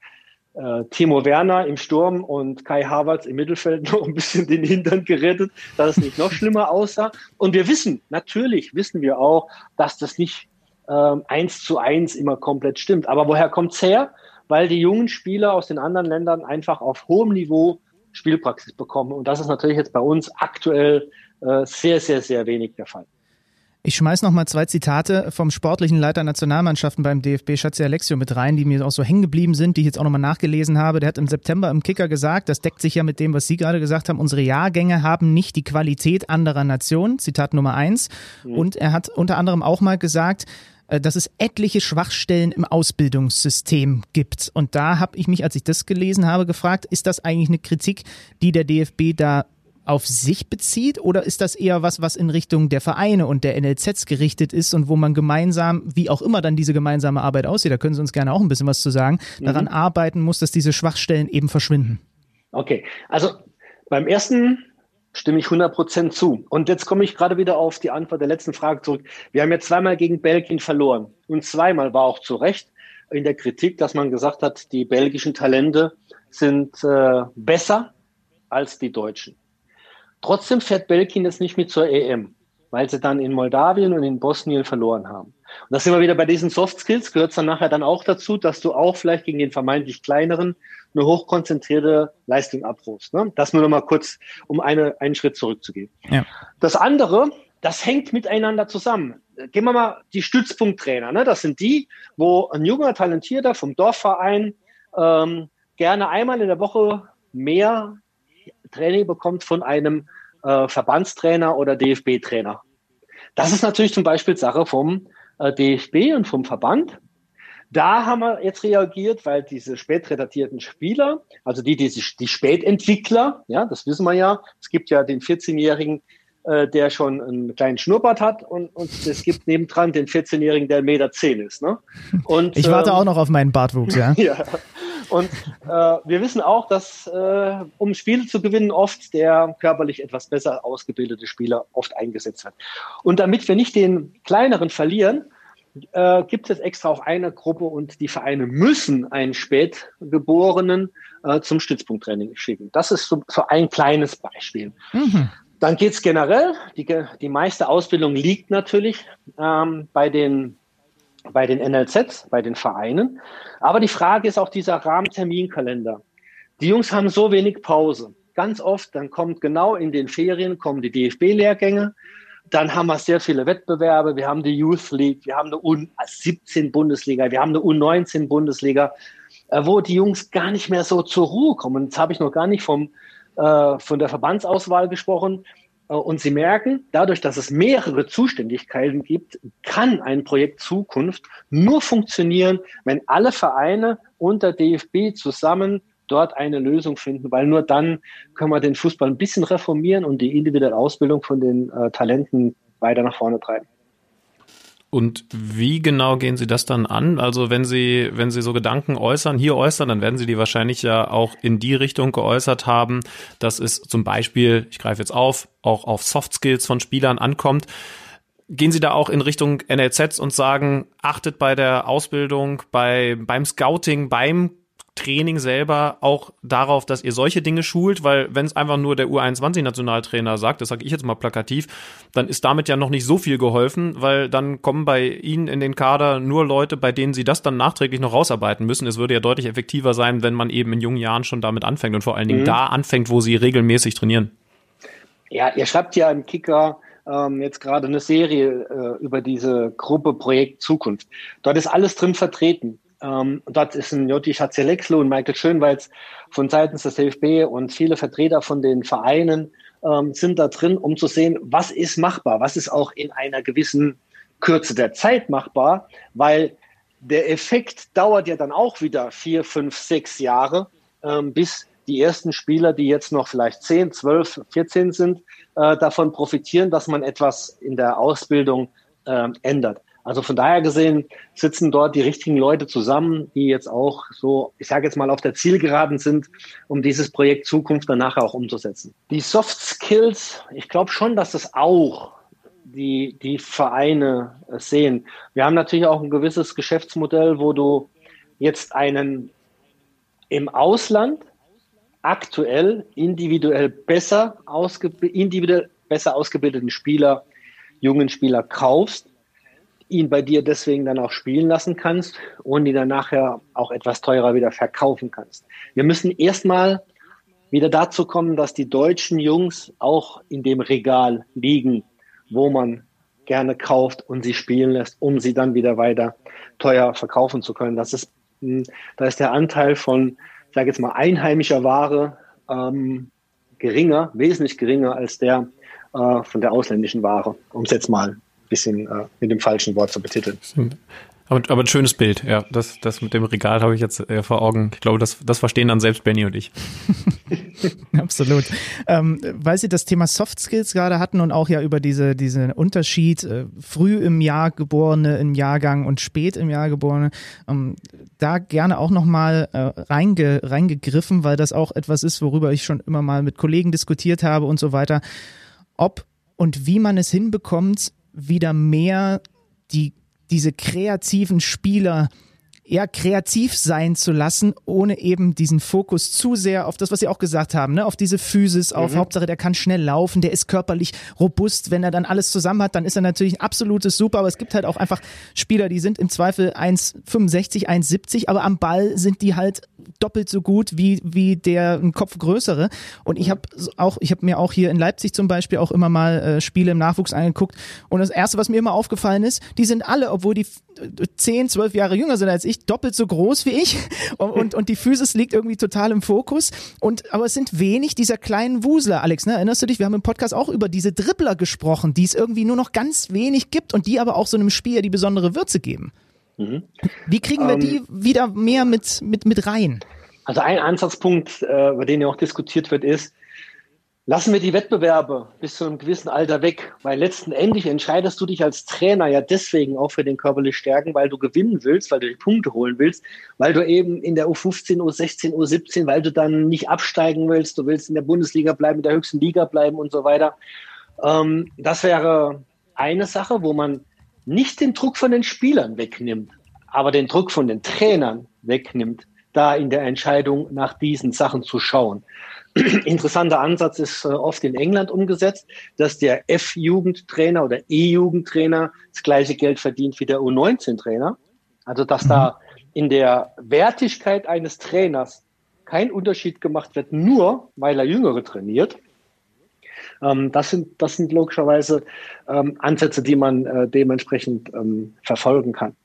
äh, Timo Werner im Sturm und Kai Havertz im Mittelfeld *laughs* noch ein bisschen den Hintern gerettet, dass es nicht noch schlimmer aussah. Und wir wissen, natürlich wissen wir auch, dass das nicht ähm, eins zu eins immer komplett stimmt. Aber woher kommt's her? Weil die jungen Spieler aus den anderen Ländern einfach auf hohem Niveau Spielpraxis bekommen. Und das ist natürlich jetzt bei uns aktuell äh, sehr, sehr, sehr wenig der Fall. Ich schmeiß noch mal zwei Zitate vom sportlichen Leiter Nationalmannschaften beim DFB, Schatzi Alexio, mit rein, die mir auch so hängen geblieben sind, die ich jetzt auch noch mal nachgelesen habe. Der hat im September im Kicker gesagt, das deckt sich ja mit dem, was Sie gerade gesagt haben, unsere Jahrgänge haben nicht die Qualität anderer Nationen, Zitat Nummer eins. Mhm. Und er hat unter anderem auch mal gesagt, äh, dass es etliche Schwachstellen im Ausbildungssystem gibt. Und da habe ich mich, als ich das gelesen habe, gefragt, ist das eigentlich eine Kritik, die der DFB da auf sich bezieht oder ist das eher was, was in Richtung der Vereine und der NLZs gerichtet ist und wo man gemeinsam, wie auch immer dann diese gemeinsame Arbeit aussieht, da können Sie uns gerne auch ein bisschen was zu sagen, mhm. daran arbeiten muss, dass diese Schwachstellen eben verschwinden? Okay, also beim ersten stimme ich 100% zu. Und jetzt komme ich gerade wieder auf die Antwort der letzten Frage zurück. Wir haben ja zweimal gegen Belgien verloren und zweimal war auch zu Recht in der Kritik, dass man gesagt hat, die belgischen Talente sind äh, besser als die deutschen. Trotzdem fährt Belgien jetzt nicht mit zur EM, weil sie dann in Moldawien und in Bosnien verloren haben. Und das sind wir wieder bei diesen Soft Skills, gehört es dann nachher dann auch dazu, dass du auch vielleicht gegen den vermeintlich kleineren eine hochkonzentrierte Leistung abrufst. Ne? Das nur noch mal kurz, um eine, einen Schritt zurückzugehen. Ja. Das andere, das hängt miteinander zusammen. Gehen wir mal die Stützpunkttrainer. Ne? Das sind die, wo ein junger Talentierter vom Dorfverein ähm, gerne einmal in der Woche mehr Training bekommt von einem äh, Verbandstrainer oder DFB-Trainer. Das ist natürlich zum Beispiel Sache vom äh, DFB und vom Verband. Da haben wir jetzt reagiert, weil diese spätredatierten Spieler, also die, die, die Spätentwickler, ja, das wissen wir ja, es gibt ja den 14-Jährigen, äh, der schon einen kleinen Schnurrbart hat und, und es gibt nebendran den 14-Jährigen, der 1,10 Meter zehn ist. Ne? Und, ich warte ähm, auch noch auf meinen Bartwuchs, ja. *laughs* ja. Und äh, wir wissen auch, dass äh, um Spiele zu gewinnen, oft der körperlich etwas besser ausgebildete Spieler oft eingesetzt wird. Und damit wir nicht den kleineren verlieren, äh, gibt es extra auch eine Gruppe und die Vereine müssen einen Spätgeborenen äh, zum Stützpunkttraining schicken. Das ist so, so ein kleines Beispiel. Mhm. Dann geht's generell. Die, die meiste Ausbildung liegt natürlich ähm, bei den bei den NLZs, bei den Vereinen. Aber die Frage ist auch dieser Rahmenterminkalender. Die Jungs haben so wenig Pause. Ganz oft, dann kommt genau in den Ferien kommen die DFB-Lehrgänge. Dann haben wir sehr viele Wettbewerbe. Wir haben die Youth League, wir haben eine U17 Bundesliga, wir haben eine U19 Bundesliga, äh, wo die Jungs gar nicht mehr so zur Ruhe kommen. Jetzt habe ich noch gar nicht vom, äh, von der Verbandsauswahl gesprochen. Äh, und Sie merken, dadurch, dass es mehrere Zuständigkeiten gibt, kann ein Projekt Zukunft nur funktionieren, wenn alle Vereine unter DFB zusammen dort eine Lösung finden, weil nur dann können wir den Fußball ein bisschen reformieren und die individuelle Ausbildung von den äh, Talenten weiter nach vorne treiben. Und wie genau gehen Sie das dann an? Also wenn Sie, wenn Sie so Gedanken äußern, hier äußern, dann werden Sie die wahrscheinlich ja auch in die Richtung geäußert haben, dass es zum Beispiel, ich greife jetzt auf, auch auf Soft Skills von Spielern ankommt. Gehen Sie da auch in Richtung NLZs und sagen, achtet bei der Ausbildung, bei, beim Scouting, beim Training selber auch darauf, dass ihr solche Dinge schult, weil wenn es einfach nur der U21-Nationaltrainer sagt, das sage ich jetzt mal plakativ, dann ist damit ja noch nicht so viel geholfen, weil dann kommen bei Ihnen in den Kader nur Leute, bei denen Sie das dann nachträglich noch rausarbeiten müssen. Es würde ja deutlich effektiver sein, wenn man eben in jungen Jahren schon damit anfängt und vor allen Dingen mhm. da anfängt, wo Sie regelmäßig trainieren. Ja, ihr schreibt ja im Kicker ähm, jetzt gerade eine Serie äh, über diese Gruppe Projekt Zukunft. Dort ist alles drin vertreten. Ähm, dort ist ein Joti Schatzelexlo und Michael Schönwalz von seitens des DFB und viele Vertreter von den Vereinen ähm, sind da drin, um zu sehen, was ist machbar, was ist auch in einer gewissen Kürze der Zeit machbar, weil der Effekt dauert ja dann auch wieder vier, fünf, sechs Jahre, ähm, bis die ersten Spieler, die jetzt noch vielleicht zehn, zwölf, vierzehn sind, äh, davon profitieren, dass man etwas in der Ausbildung äh, ändert. Also von daher gesehen sitzen dort die richtigen Leute zusammen, die jetzt auch so, ich sage jetzt mal, auf der Zielgeraden sind, um dieses Projekt Zukunft dann nachher auch umzusetzen. Die Soft Skills, ich glaube schon, dass das auch die, die Vereine sehen. Wir haben natürlich auch ein gewisses Geschäftsmodell, wo du jetzt einen im Ausland aktuell individuell besser, ausgeb individuell besser ausgebildeten Spieler, jungen Spieler kaufst, ihn bei dir deswegen dann auch spielen lassen kannst und ihn dann nachher auch etwas teurer wieder verkaufen kannst. Wir müssen erstmal wieder dazu kommen, dass die deutschen Jungs auch in dem Regal liegen, wo man gerne kauft und sie spielen lässt, um sie dann wieder weiter teuer verkaufen zu können. Das ist, hm, da ist der Anteil von, ich sage jetzt mal, einheimischer Ware ähm, geringer, wesentlich geringer als der äh, von der ausländischen Ware, um es jetzt mal bisschen äh, mit dem falschen Wort zu betiteln. Aber, aber ein schönes Bild, ja. Das, das mit dem Regal habe ich jetzt äh, vor Augen. Ich glaube, das, das verstehen dann selbst Benny und ich. *laughs* Absolut. Ähm, weil Sie das Thema Soft Skills gerade hatten und auch ja über diese, diesen Unterschied äh, früh im Jahr geborene im Jahrgang und spät im Jahr geborene, ähm, da gerne auch nochmal äh, reinge, reingegriffen, weil das auch etwas ist, worüber ich schon immer mal mit Kollegen diskutiert habe und so weiter. Ob und wie man es hinbekommt, wieder mehr die, diese kreativen Spieler ja, kreativ sein zu lassen, ohne eben diesen Fokus zu sehr auf das, was Sie auch gesagt haben, ne? auf diese Physis, auf mhm. Hauptsache, der kann schnell laufen, der ist körperlich robust. Wenn er dann alles zusammen hat, dann ist er natürlich ein absolutes Super, aber es gibt halt auch einfach Spieler, die sind im Zweifel 1,65, 1,70, aber am Ball sind die halt doppelt so gut wie, wie der ein Kopf größere. Und ich habe auch, ich habe mir auch hier in Leipzig zum Beispiel auch immer mal äh, Spiele im Nachwuchs angeguckt. Und das erste, was mir immer aufgefallen ist, die sind alle, obwohl die 10, 12 Jahre jünger sind als ich, doppelt so groß wie ich. *laughs* Und, und, und die Physis liegt irgendwie total im Fokus. Und, aber es sind wenig dieser kleinen Wusler, Alex, ne? Erinnerst du dich? Wir haben im Podcast auch über diese Dribbler gesprochen, die es irgendwie nur noch ganz wenig gibt und die aber auch so einem Spiel die besondere Würze geben. Mhm. Wie kriegen wir um, die ähm, wieder mehr mit, mit, mit rein? Also ein Ansatzpunkt, äh, über den ja auch diskutiert wird, ist, lassen wir die Wettbewerbe bis zu einem gewissen Alter weg, weil letzten Endes entscheidest du dich als Trainer ja deswegen auch für den körperlich Stärken, weil du gewinnen willst, weil du die Punkte holen willst, weil du eben in der U15, U16, U17, weil du dann nicht absteigen willst, du willst in der Bundesliga bleiben, in der höchsten Liga bleiben und so weiter. Ähm, das wäre eine Sache, wo man nicht den Druck von den Spielern wegnimmt, aber den Druck von den Trainern wegnimmt, da in der Entscheidung nach diesen Sachen zu schauen. Interessanter Ansatz ist äh, oft in England umgesetzt, dass der F-Jugendtrainer oder E-Jugendtrainer das gleiche Geld verdient wie der U19-Trainer. Also dass mhm. da in der Wertigkeit eines Trainers kein Unterschied gemacht wird, nur weil er Jüngere trainiert, ähm, das, sind, das sind logischerweise ähm, Ansätze, die man äh, dementsprechend ähm, verfolgen kann.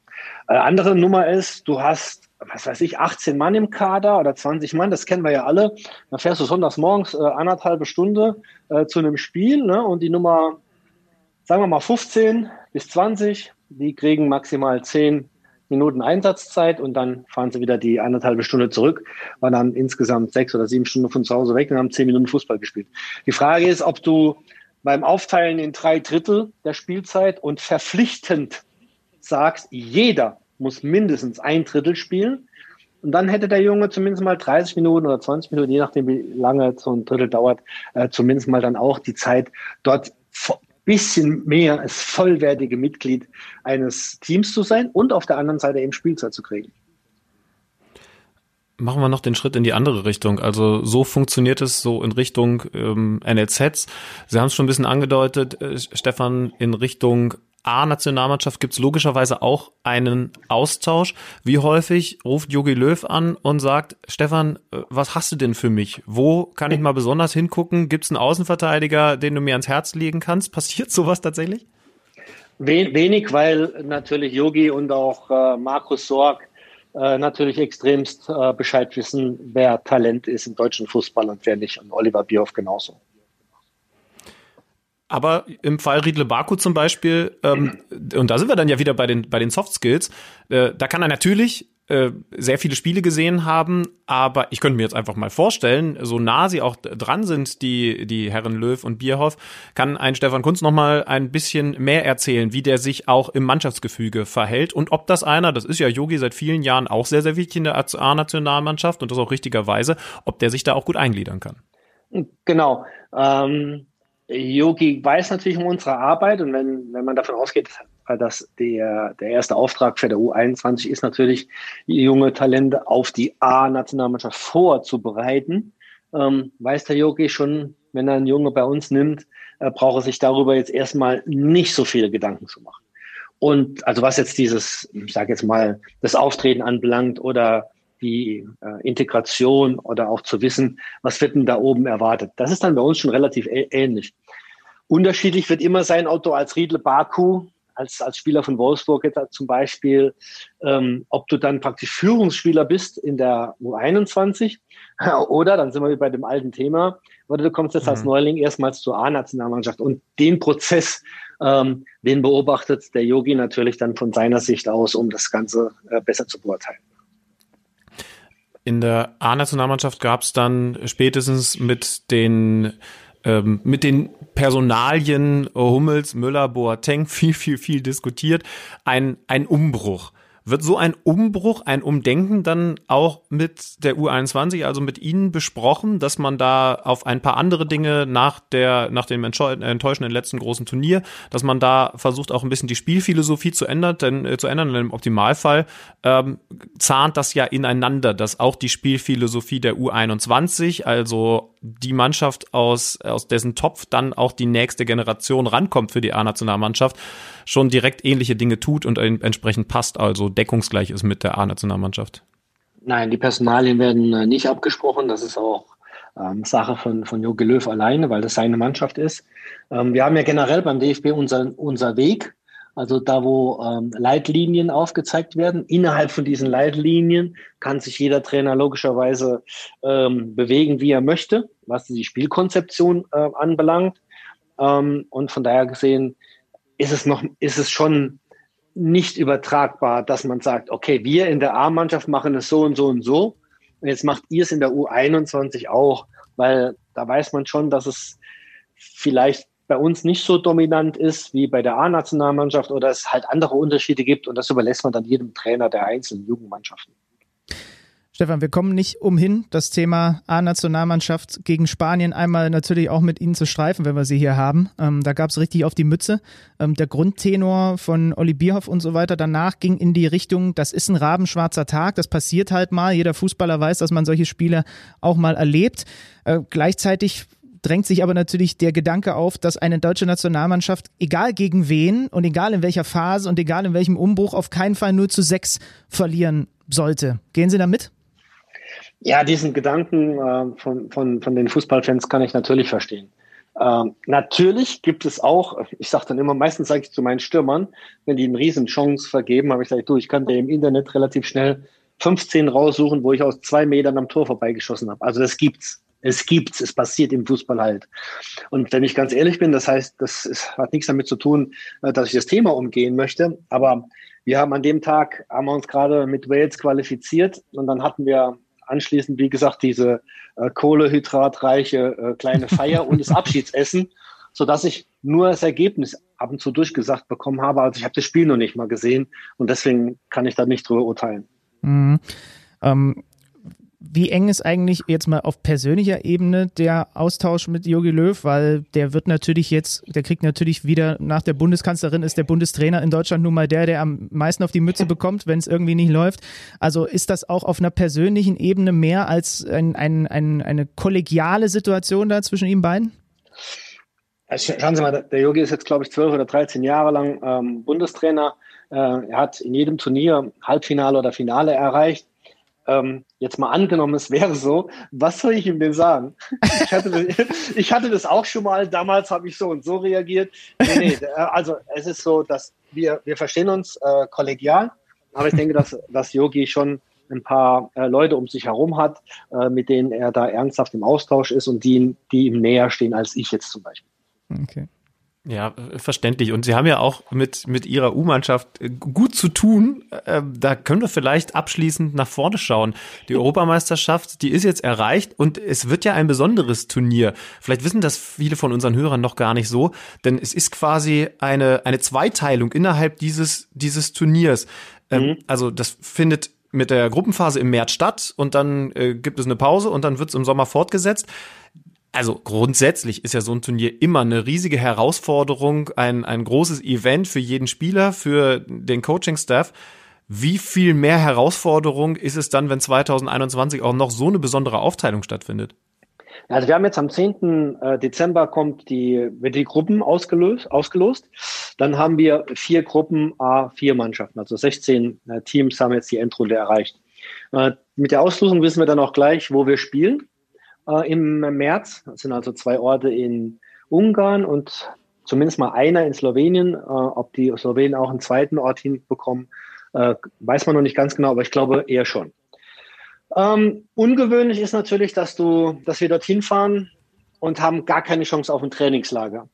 Äh, andere Nummer ist, du hast, was weiß ich, 18 Mann im Kader oder 20 Mann, das kennen wir ja alle. Dann fährst du sonntags morgens äh, anderthalbe Stunde äh, zu einem Spiel ne? und die Nummer, sagen wir mal 15 bis 20, die kriegen maximal 10 Minuten Einsatzzeit und dann fahren sie wieder die anderthalbe Stunde zurück, waren dann insgesamt sechs oder sieben Stunden von zu Hause weg und haben zehn Minuten Fußball gespielt. Die Frage ist, ob du beim Aufteilen in drei Drittel der Spielzeit und verpflichtend sagst, jeder muss mindestens ein Drittel spielen. Und dann hätte der Junge zumindest mal 30 Minuten oder 20 Minuten, je nachdem, wie lange so ein Drittel dauert, äh, zumindest mal dann auch die Zeit dort bisschen mehr als vollwertige Mitglied eines Teams zu sein und auf der anderen Seite eben Spielzeit zu kriegen. Machen wir noch den Schritt in die andere Richtung. Also so funktioniert es so in Richtung ähm, NLZs. Sie haben es schon ein bisschen angedeutet, äh, Stefan, in Richtung A-Nationalmannschaft gibt es logischerweise auch einen Austausch. Wie häufig ruft Jogi Löw an und sagt, Stefan, äh, was hast du denn für mich? Wo kann ich *laughs* mal besonders hingucken? Gibt es einen Außenverteidiger, den du mir ans Herz legen kannst? *laughs* Passiert sowas tatsächlich? Wenig, weil natürlich Yogi und auch äh, Markus Sorg äh, natürlich extremst äh, Bescheid wissen, wer Talent ist im deutschen Fußball und wer nicht. Und Oliver Bierhoff genauso. Aber im Fall Riedle Baku zum Beispiel, ähm, und da sind wir dann ja wieder bei den, bei den Soft Skills, äh, da kann er natürlich äh, sehr viele Spiele gesehen haben, aber ich könnte mir jetzt einfach mal vorstellen, so nah sie auch dran sind, die, die Herren Löw und Bierhoff, kann ein Stefan Kunz noch mal ein bisschen mehr erzählen, wie der sich auch im Mannschaftsgefüge verhält und ob das einer, das ist ja Yogi seit vielen Jahren auch sehr, sehr wichtig in der A-Nationalmannschaft und das auch richtigerweise, ob der sich da auch gut eingliedern kann. Genau. Ähm Yogi weiß natürlich um unsere Arbeit und wenn, wenn man davon ausgeht, dass der, der erste Auftrag für der U21 ist natürlich, junge Talente auf die A-Nationalmannschaft vorzubereiten, ähm, weiß der Yogi schon, wenn er einen Junge bei uns nimmt, äh, braucht er sich darüber jetzt erstmal nicht so viele Gedanken zu machen. Und also was jetzt dieses, ich sage jetzt mal, das Auftreten anbelangt oder die äh, Integration oder auch zu wissen, was wird denn da oben erwartet. Das ist dann bei uns schon relativ ähnlich. Unterschiedlich wird immer sein Auto als Riedle Baku, als, als Spieler von Wolfsburg jetzt zum Beispiel, ähm, ob du dann praktisch Führungsspieler bist in der U21 *laughs* oder, dann sind wir bei dem alten Thema, oder du kommst jetzt mhm. als Neuling erstmals zur A-Nationalmannschaft und den Prozess, ähm, den beobachtet der Yogi natürlich dann von seiner Sicht aus, um das Ganze äh, besser zu beurteilen. In der A-Nationalmannschaft gab es dann spätestens mit den ähm, mit den Personalien Hummels, Müller, Boateng *laughs* viel, viel, viel diskutiert. Ein, ein Umbruch. Wird so ein Umbruch, ein Umdenken dann auch mit der U21, also mit Ihnen besprochen, dass man da auf ein paar andere Dinge nach der, nach dem enttäuschenden letzten großen Turnier, dass man da versucht auch ein bisschen die Spielphilosophie zu ändern, denn äh, zu ändern, denn im Optimalfall ähm, zahnt das ja ineinander, dass auch die Spielphilosophie der U21, also die Mannschaft aus, aus dessen Topf dann auch die nächste Generation rankommt für die A-Nationalmannschaft, schon direkt ähnliche Dinge tut und entsprechend passt, also deckungsgleich ist mit der A-Nationalmannschaft. Nein, die Personalien werden äh, nicht abgesprochen. Das ist auch ähm, Sache von, von Jogi Löw alleine, weil das seine Mannschaft ist. Ähm, wir haben ja generell beim DFB unser, unser Weg. Also da, wo ähm, Leitlinien aufgezeigt werden, innerhalb von diesen Leitlinien kann sich jeder Trainer logischerweise ähm, bewegen, wie er möchte, was die Spielkonzeption äh, anbelangt. Ähm, und von daher gesehen ist es noch, ist es schon nicht übertragbar, dass man sagt, okay, wir in der A-Mannschaft machen es so und so und so. Und jetzt macht ihr es in der U21 auch, weil da weiß man schon, dass es vielleicht bei uns nicht so dominant ist wie bei der A-Nationalmannschaft oder es halt andere Unterschiede gibt und das überlässt man dann jedem Trainer der einzelnen Jugendmannschaften. Stefan, wir kommen nicht umhin, das Thema A-Nationalmannschaft gegen Spanien einmal natürlich auch mit Ihnen zu streifen, wenn wir sie hier haben. Ähm, da gab es richtig auf die Mütze. Ähm, der Grundtenor von Olli Bierhoff und so weiter danach ging in die Richtung, das ist ein rabenschwarzer Tag, das passiert halt mal. Jeder Fußballer weiß, dass man solche Spiele auch mal erlebt. Äh, gleichzeitig drängt sich aber natürlich der Gedanke auf, dass eine deutsche Nationalmannschaft, egal gegen wen und egal in welcher Phase und egal in welchem Umbruch, auf keinen Fall nur zu sechs verlieren sollte. Gehen Sie da mit? Ja, diesen Gedanken äh, von, von, von den Fußballfans kann ich natürlich verstehen. Ähm, natürlich gibt es auch, ich sage dann immer, meistens sage ich zu meinen Stürmern, wenn die eine Riesenchance vergeben, habe ich gesagt, du, ich kann dir im Internet relativ schnell 15 raussuchen, wo ich aus zwei Metern am Tor vorbeigeschossen habe. Also das gibt's. Es gibt's, es passiert im Fußball halt. Und wenn ich ganz ehrlich bin, das heißt, das ist, hat nichts damit zu tun, äh, dass ich das Thema umgehen möchte. Aber wir haben an dem Tag, haben wir uns gerade mit Wales qualifiziert und dann hatten wir anschließend, wie gesagt, diese äh, kohlehydratreiche äh, kleine Feier und das *laughs* Abschiedsessen, so dass ich nur das Ergebnis ab und zu durchgesagt bekommen habe. Also ich habe das Spiel noch nicht mal gesehen und deswegen kann ich da nicht drüber urteilen. Mhm. Ähm, wie eng ist eigentlich jetzt mal auf persönlicher Ebene der Austausch mit Jogi Löw? Weil der wird natürlich jetzt, der kriegt natürlich wieder nach der Bundeskanzlerin, ist der Bundestrainer in Deutschland nun mal der, der am meisten auf die Mütze *laughs* bekommt, wenn es irgendwie nicht läuft. Also ist das auch auf einer persönlichen Ebene mehr als ein, ein, ein, eine kollegiale Situation da zwischen ihm beiden? Schauen Sie mal, der Yogi ist jetzt, glaube ich, zwölf oder 13 Jahre lang ähm, Bundestrainer. Äh, er hat in jedem Turnier Halbfinale oder Finale erreicht ähm, jetzt mal angenommen, es wäre so, was soll ich ihm denn sagen? Ich hatte, das, *laughs* ich hatte das auch schon mal, damals habe ich so und so reagiert. Nee, nee, äh, also es ist so, dass wir, wir verstehen uns äh, kollegial, aber ich denke, dass, dass Yogi schon ein paar äh, Leute um sich herum hat, äh, mit denen er da ernsthaft im Austausch ist und die, die ihm näher stehen als ich jetzt zum Beispiel. Okay. Ja, verständlich. Und Sie haben ja auch mit, mit Ihrer U-Mannschaft äh, gut zu tun. Ähm, da können wir vielleicht abschließend nach vorne schauen. Die Europameisterschaft, die ist jetzt erreicht und es wird ja ein besonderes Turnier. Vielleicht wissen das viele von unseren Hörern noch gar nicht so, denn es ist quasi eine, eine Zweiteilung innerhalb dieses, dieses Turniers. Ähm, mhm. Also das findet mit der Gruppenphase im März statt und dann äh, gibt es eine Pause und dann wird es im Sommer fortgesetzt also grundsätzlich ist ja so ein Turnier immer eine riesige Herausforderung, ein, ein großes Event für jeden Spieler, für den Coaching-Staff. Wie viel mehr Herausforderung ist es dann, wenn 2021 auch noch so eine besondere Aufteilung stattfindet? Also wir haben jetzt am 10. Äh, Dezember kommt die, wird die Gruppen ausgelöst, ausgelost. Dann haben wir vier Gruppen, A, vier Mannschaften, also 16 äh, Teams haben jetzt die Endrunde erreicht. Äh, mit der Auslosung wissen wir dann auch gleich, wo wir spielen äh, im März. Das sind also zwei Orte in Ungarn und zumindest mal einer in Slowenien. Äh, ob die Slowenen auch einen zweiten Ort hinbekommen, äh, weiß man noch nicht ganz genau, aber ich glaube eher schon. Ähm, ungewöhnlich ist natürlich, dass du, dass wir dorthin fahren und haben gar keine Chance auf ein Trainingslager.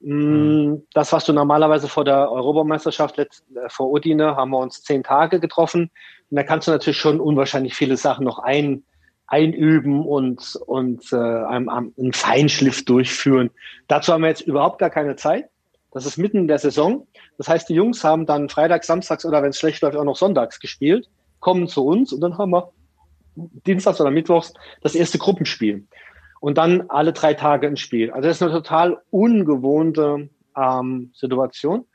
Mhm. Das, was du normalerweise vor der Europameisterschaft äh, vor Udine haben wir uns zehn Tage getroffen. Und da kannst du natürlich schon unwahrscheinlich viele Sachen noch ein, einüben und, und äh, einen, einen Feinschliff durchführen. Dazu haben wir jetzt überhaupt gar keine Zeit. Das ist mitten in der Saison. Das heißt, die Jungs haben dann freitags, samstags oder wenn es schlecht läuft, auch noch sonntags gespielt, kommen zu uns und dann haben wir dienstags oder mittwochs das erste Gruppenspiel. Und dann alle drei Tage ein Spiel. Also das ist eine total ungewohnte ähm, Situation.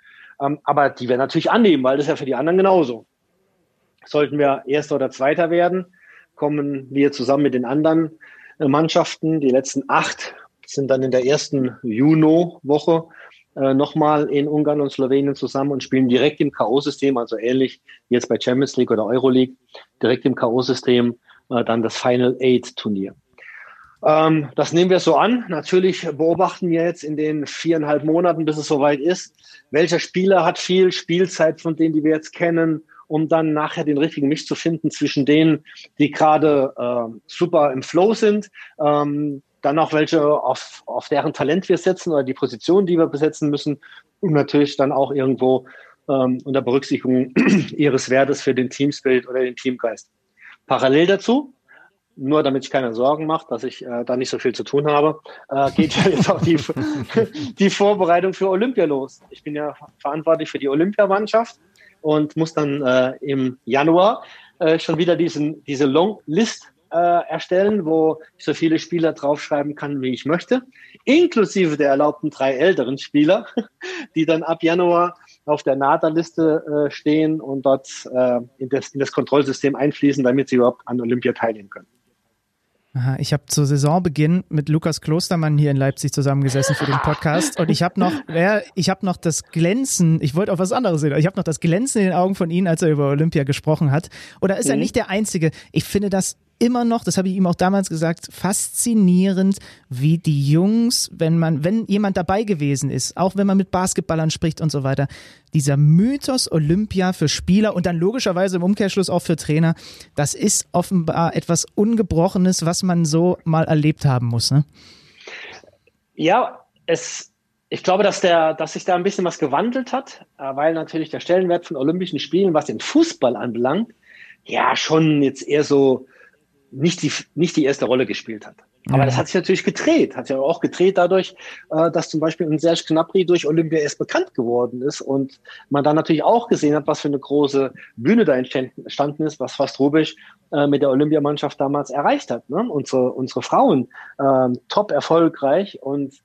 Ähm, aber die wir natürlich annehmen, weil das ist ja für die anderen genauso. Sollten wir Erster oder Zweiter werden, kommen wir zusammen mit den anderen äh, Mannschaften. Die letzten acht sind dann in der ersten Juno-Woche äh, nochmal in Ungarn und Slowenien zusammen und spielen direkt im K.O.-System, also ähnlich wie jetzt bei Champions League oder Euroleague, direkt im K.O.-System äh, dann das Final Eight Turnier. Ähm, das nehmen wir so an. Natürlich beobachten wir jetzt in den viereinhalb Monaten, bis es soweit ist, welcher Spieler hat viel Spielzeit von denen, die wir jetzt kennen, um dann nachher den richtigen Misch zu finden zwischen denen, die gerade äh, super im Flow sind, ähm, dann auch welche, auf, auf deren Talent wir setzen oder die Position, die wir besetzen müssen und natürlich dann auch irgendwo ähm, unter Berücksichtigung *clears throat* ihres Wertes für den Teamspirit oder den Teamgeist. Parallel dazu nur damit ich keine Sorgen mache, dass ich äh, da nicht so viel zu tun habe, äh, geht ja jetzt auch die, *laughs* die Vorbereitung für Olympia los. Ich bin ja verantwortlich für die Olympiamannschaft und muss dann äh, im Januar äh, schon wieder diesen, diese Long List äh, erstellen, wo ich so viele Spieler draufschreiben kann, wie ich möchte, inklusive der erlaubten drei älteren Spieler, *laughs* die dann ab Januar auf der NADA-Liste äh, stehen und dort äh, in, das, in das Kontrollsystem einfließen, damit sie überhaupt an Olympia teilnehmen können. Aha, ich habe zu Saisonbeginn mit Lukas Klostermann hier in Leipzig zusammengesessen für den Podcast und ich habe noch, ja, ich habe noch das Glänzen, ich wollte auf was anderes sehen, ich habe noch das Glänzen in den Augen von Ihnen, als er über Olympia gesprochen hat. Oder ist mhm. er nicht der Einzige? Ich finde das immer noch, das habe ich ihm auch damals gesagt, faszinierend, wie die Jungs, wenn man, wenn jemand dabei gewesen ist, auch wenn man mit Basketballern spricht und so weiter, dieser Mythos Olympia für Spieler und dann logischerweise im Umkehrschluss auch für Trainer, das ist offenbar etwas Ungebrochenes, was man so mal erlebt haben muss. Ne? Ja, es, ich glaube, dass, der, dass sich da ein bisschen was gewandelt hat, äh, weil natürlich der Stellenwert von Olympischen Spielen, was den Fußball anbelangt, ja schon jetzt eher so nicht die, nicht die erste Rolle gespielt hat. Aber das hat sich natürlich gedreht, hat ja auch gedreht dadurch, äh, dass zum Beispiel ein Serge Gnabry durch Olympia erst bekannt geworden ist und man dann natürlich auch gesehen hat, was für eine große Bühne da entstanden ist, was fast Rubisch äh, mit der Olympiamannschaft damals erreicht hat. Ne? Unsere, unsere Frauen ähm, top erfolgreich und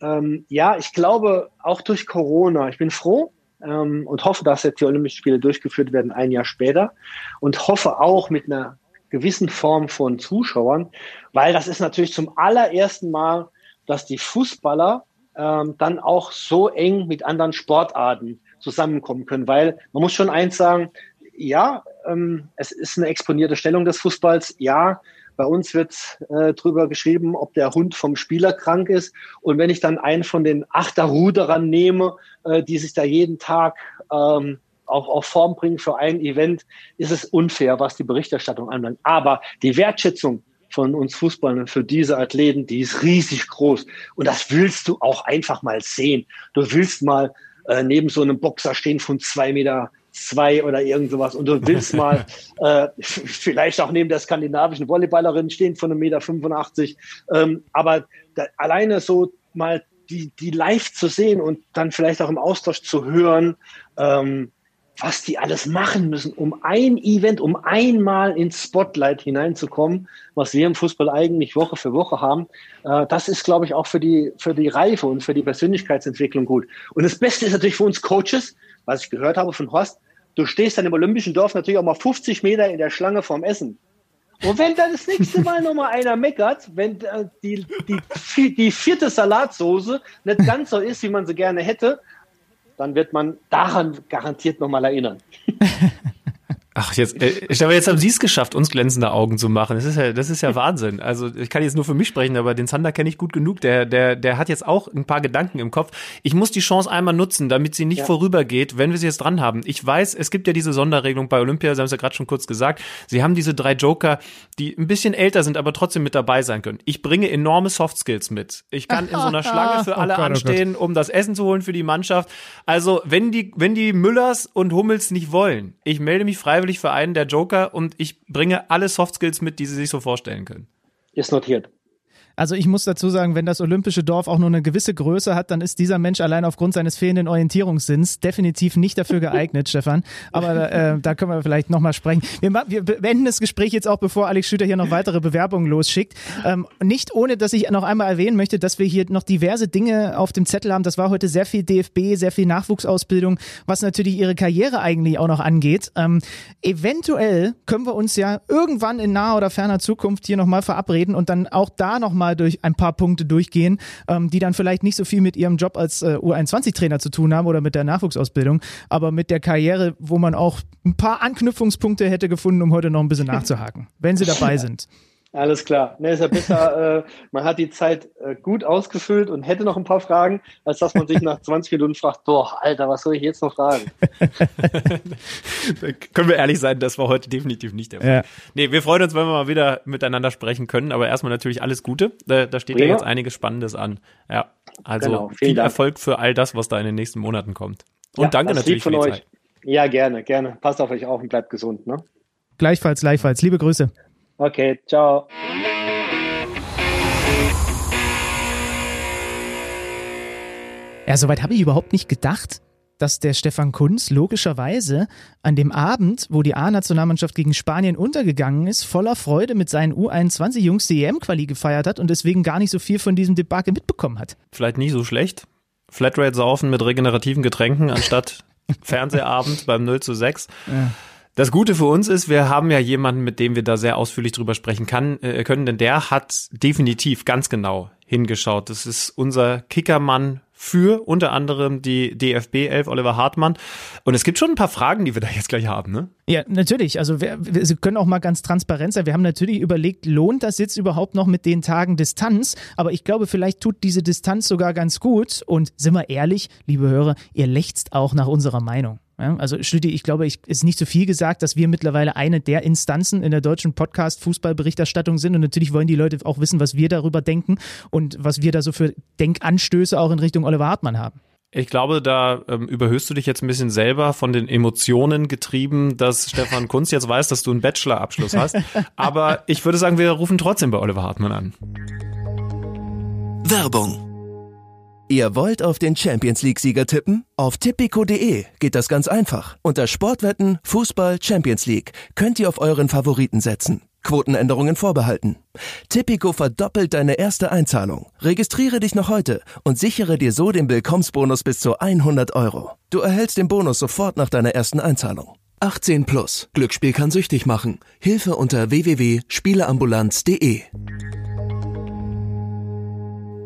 ähm, ja, ich glaube auch durch Corona, ich bin froh, ähm, und hoffe, dass jetzt die Olympischen Spiele durchgeführt werden ein Jahr später und hoffe auch mit einer gewissen Form von Zuschauern, weil das ist natürlich zum allerersten Mal, dass die Fußballer ähm, dann auch so eng mit anderen Sportarten zusammenkommen können, weil man muss schon eins sagen, ja, ähm, es ist eine exponierte Stellung des Fußballs, ja, bei uns wird äh, drüber geschrieben, ob der Hund vom Spieler krank ist. Und wenn ich dann einen von den Achterruderern nehme, äh, die sich da jeden Tag ähm, auch auf Form bringen für ein Event, ist es unfair, was die Berichterstattung anbelangt. Aber die Wertschätzung von uns Fußballern für diese Athleten, die ist riesig groß. Und das willst du auch einfach mal sehen. Du willst mal äh, neben so einem Boxer stehen von zwei Meter zwei oder irgend sowas und du willst *laughs* mal äh, vielleicht auch neben der skandinavischen Volleyballerin stehen von einem Meter 85. Ähm, aber da, alleine so mal die, die live zu sehen und dann vielleicht auch im Austausch zu hören, ähm, was die alles machen müssen, um ein Event, um einmal ins Spotlight hineinzukommen, was wir im Fußball eigentlich Woche für Woche haben. Äh, das ist, glaube ich, auch für die, für die Reife und für die Persönlichkeitsentwicklung gut. Und das Beste ist natürlich für uns Coaches, was ich gehört habe von Horst, du stehst dann im Olympischen Dorf natürlich auch mal 50 Meter in der Schlange vorm Essen. Und wenn dann das nächste Mal nochmal einer meckert, wenn äh, die, die, die vierte Salatsoße nicht ganz so ist, wie man sie gerne hätte, dann wird man daran garantiert nochmal erinnern. *laughs* Ach, jetzt, äh, ich glaube, jetzt haben Sie es geschafft, uns glänzende Augen zu machen. Das ist ja, das ist ja Wahnsinn. Also ich kann jetzt nur für mich sprechen, aber den Zander kenne ich gut genug. Der, der, der hat jetzt auch ein paar Gedanken im Kopf. Ich muss die Chance einmal nutzen, damit sie nicht ja. vorübergeht, wenn wir sie jetzt dran haben. Ich weiß, es gibt ja diese Sonderregelung bei Olympia, Sie haben es ja gerade schon kurz gesagt. Sie haben diese drei Joker, die ein bisschen älter sind, aber trotzdem mit dabei sein können. Ich bringe enorme Soft Skills mit. Ich kann in so einer *laughs* Schlange für oh alle oh Gott, anstehen, oh um das Essen zu holen für die Mannschaft. Also wenn die, wenn die Müllers und Hummels nicht wollen, ich melde mich freiwillig freiwillig für einen der Joker und ich bringe alle Soft Skills mit, die sie sich so vorstellen können. Ist notiert. Also ich muss dazu sagen, wenn das olympische Dorf auch nur eine gewisse Größe hat, dann ist dieser Mensch allein aufgrund seines fehlenden Orientierungssinns definitiv nicht dafür geeignet, *laughs* Stefan. Aber äh, da können wir vielleicht nochmal sprechen. Wir, wir, beenden das Gespräch jetzt auch, bevor Alex Schüter hier noch weitere Bewerbungen losschickt. Ähm, nicht ohne, dass ich noch einmal erwähnen möchte, dass wir hier noch diverse Dinge auf dem Zettel haben. Das war heute sehr viel DFB, sehr viel Nachwuchsausbildung, was natürlich ihre Karriere eigentlich auch noch angeht. Ähm, eventuell können wir uns ja irgendwann in naher oder ferner Zukunft hier nochmal verabreden und dann auch da nochmal mal durch ein paar Punkte durchgehen, ähm, die dann vielleicht nicht so viel mit ihrem Job als äh, U21-Trainer zu tun haben oder mit der Nachwuchsausbildung, aber mit der Karriere, wo man auch ein paar Anknüpfungspunkte hätte gefunden, um heute noch ein bisschen nachzuhaken, wenn sie dabei *laughs* sind. Alles klar. Ne, ist ja besser, *laughs* äh, man hat die Zeit äh, gut ausgefüllt und hätte noch ein paar Fragen, als dass man sich nach 20 Minuten fragt, boah, Alter, was soll ich jetzt noch fragen? *laughs* können wir ehrlich sein, das war heute definitiv nicht der Fall. Ja. Nee, wir freuen uns, wenn wir mal wieder miteinander sprechen können, aber erstmal natürlich alles Gute. Da, da steht ja. ja jetzt einiges Spannendes an. Ja, also genau, viel Dank. Erfolg für all das, was da in den nächsten Monaten kommt. Und ja, danke natürlich für die euch. Zeit. Ja, gerne, gerne. Passt auf euch auf und bleibt gesund, ne? Gleichfalls, gleichfalls. Liebe Grüße. Okay, ciao. Ja, soweit habe ich überhaupt nicht gedacht, dass der Stefan Kunz logischerweise an dem Abend, wo die A-Nationalmannschaft gegen Spanien untergegangen ist, voller Freude mit seinen U21-Jungs die EM-Quali gefeiert hat und deswegen gar nicht so viel von diesem Debakel mitbekommen hat. Vielleicht nicht so schlecht. Flatrate saufen mit regenerativen Getränken anstatt *laughs* Fernsehabend beim 0 zu 6. Ja. Das Gute für uns ist, wir haben ja jemanden, mit dem wir da sehr ausführlich drüber sprechen kann, äh, können, denn der hat definitiv ganz genau hingeschaut. Das ist unser Kickermann für unter anderem die DFB 11 Oliver Hartmann. Und es gibt schon ein paar Fragen, die wir da jetzt gleich haben, ne? Ja, natürlich. Also wir, wir können auch mal ganz transparent sein. Wir haben natürlich überlegt, lohnt das jetzt überhaupt noch mit den Tagen Distanz? Aber ich glaube, vielleicht tut diese Distanz sogar ganz gut. Und sind wir ehrlich, liebe Hörer, ihr lächzt auch nach unserer Meinung. Ja, also Schlüti, ich glaube, es ist nicht zu viel gesagt, dass wir mittlerweile eine der Instanzen in der deutschen Podcast-Fußballberichterstattung sind und natürlich wollen die Leute auch wissen, was wir darüber denken und was wir da so für Denkanstöße auch in Richtung Oliver Hartmann haben. Ich glaube, da ähm, überhöhst du dich jetzt ein bisschen selber von den Emotionen getrieben, dass Stefan Kunz jetzt weiß, dass du einen Bachelor-Abschluss hast. *laughs* Aber ich würde sagen, wir rufen trotzdem bei Oliver Hartmann an. Werbung Ihr wollt auf den Champions League-Sieger tippen? Auf tipico.de geht das ganz einfach. Unter Sportwetten, Fußball, Champions League könnt ihr auf euren Favoriten setzen. Quotenänderungen vorbehalten. Tipico verdoppelt deine erste Einzahlung. Registriere dich noch heute und sichere dir so den Willkommensbonus bis zu 100 Euro. Du erhältst den Bonus sofort nach deiner ersten Einzahlung. 18 plus. Glücksspiel kann süchtig machen. Hilfe unter www.spieleambulanz.de.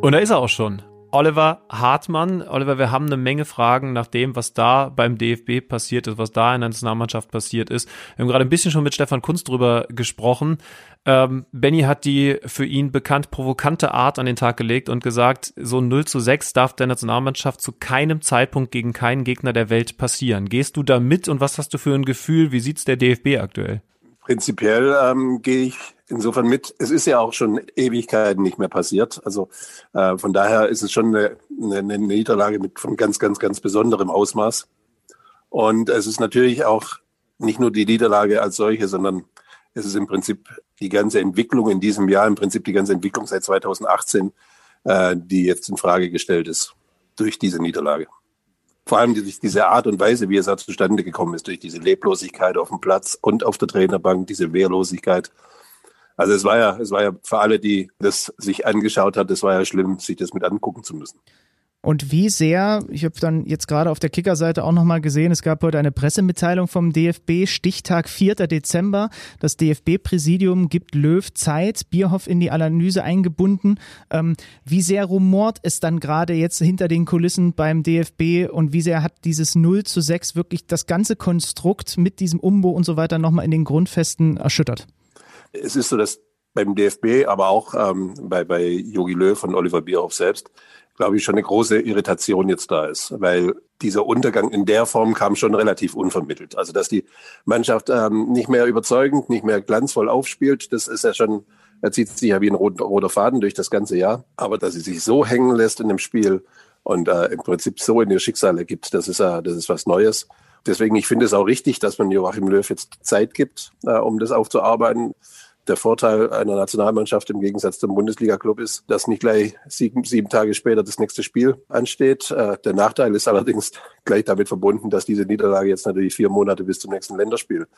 Und da ist er auch schon. Oliver Hartmann. Oliver, wir haben eine Menge Fragen nach dem, was da beim DFB passiert ist, was da in der Nationalmannschaft passiert ist. Wir haben gerade ein bisschen schon mit Stefan Kunz drüber gesprochen. Ähm, Benny hat die für ihn bekannt provokante Art an den Tag gelegt und gesagt, so 0 zu 6 darf der Nationalmannschaft zu keinem Zeitpunkt gegen keinen Gegner der Welt passieren. Gehst du da mit und was hast du für ein Gefühl? Wie sieht's der DFB aktuell? Prinzipiell ähm, gehe ich insofern mit. Es ist ja auch schon Ewigkeiten nicht mehr passiert. Also äh, von daher ist es schon eine, eine, Niederlage mit von ganz, ganz, ganz besonderem Ausmaß. Und es ist natürlich auch nicht nur die Niederlage als solche, sondern es ist im Prinzip die ganze Entwicklung in diesem Jahr, im Prinzip die ganze Entwicklung seit 2018, äh, die jetzt in Frage gestellt ist durch diese Niederlage vor allem durch diese Art und Weise, wie es da zustande gekommen ist, durch diese Leblosigkeit auf dem Platz und auf der Trainerbank, diese Wehrlosigkeit. Also es war ja, es war ja für alle, die das sich angeschaut hat, es war ja schlimm, sich das mit angucken zu müssen. Und wie sehr, ich habe dann jetzt gerade auf der Kickerseite auch nochmal gesehen, es gab heute eine Pressemitteilung vom DFB, Stichtag 4. Dezember. Das DFB-Präsidium gibt Löw Zeit, Bierhoff in die Analyse eingebunden. Ähm, wie sehr rumort es dann gerade jetzt hinter den Kulissen beim DFB und wie sehr hat dieses 0 zu 6 wirklich das ganze Konstrukt mit diesem Umbau und so weiter nochmal in den Grundfesten erschüttert? Es ist so, dass beim DFB, aber auch ähm, bei, bei Jogi Löw und Oliver Bierhoff selbst, glaube ich, schon eine große Irritation jetzt da ist, weil dieser Untergang in der Form kam schon relativ unvermittelt. Also dass die Mannschaft ähm, nicht mehr überzeugend, nicht mehr glanzvoll aufspielt, das ist ja schon, er zieht sich ja wie ein roter Faden durch das ganze Jahr. Aber dass sie sich so hängen lässt in dem Spiel und äh, im Prinzip so in ihr Schicksal ergibt, das ist ja, das ist was Neues. Deswegen, ich finde es auch richtig, dass man Joachim Löw jetzt Zeit gibt, äh, um das aufzuarbeiten. Der Vorteil einer Nationalmannschaft im Gegensatz zum Bundesliga-Club ist, dass nicht gleich sieben, sieben Tage später das nächste Spiel ansteht. Äh, der Nachteil ist allerdings *laughs* gleich damit verbunden, dass diese Niederlage jetzt natürlich vier Monate bis zum nächsten Länderspiel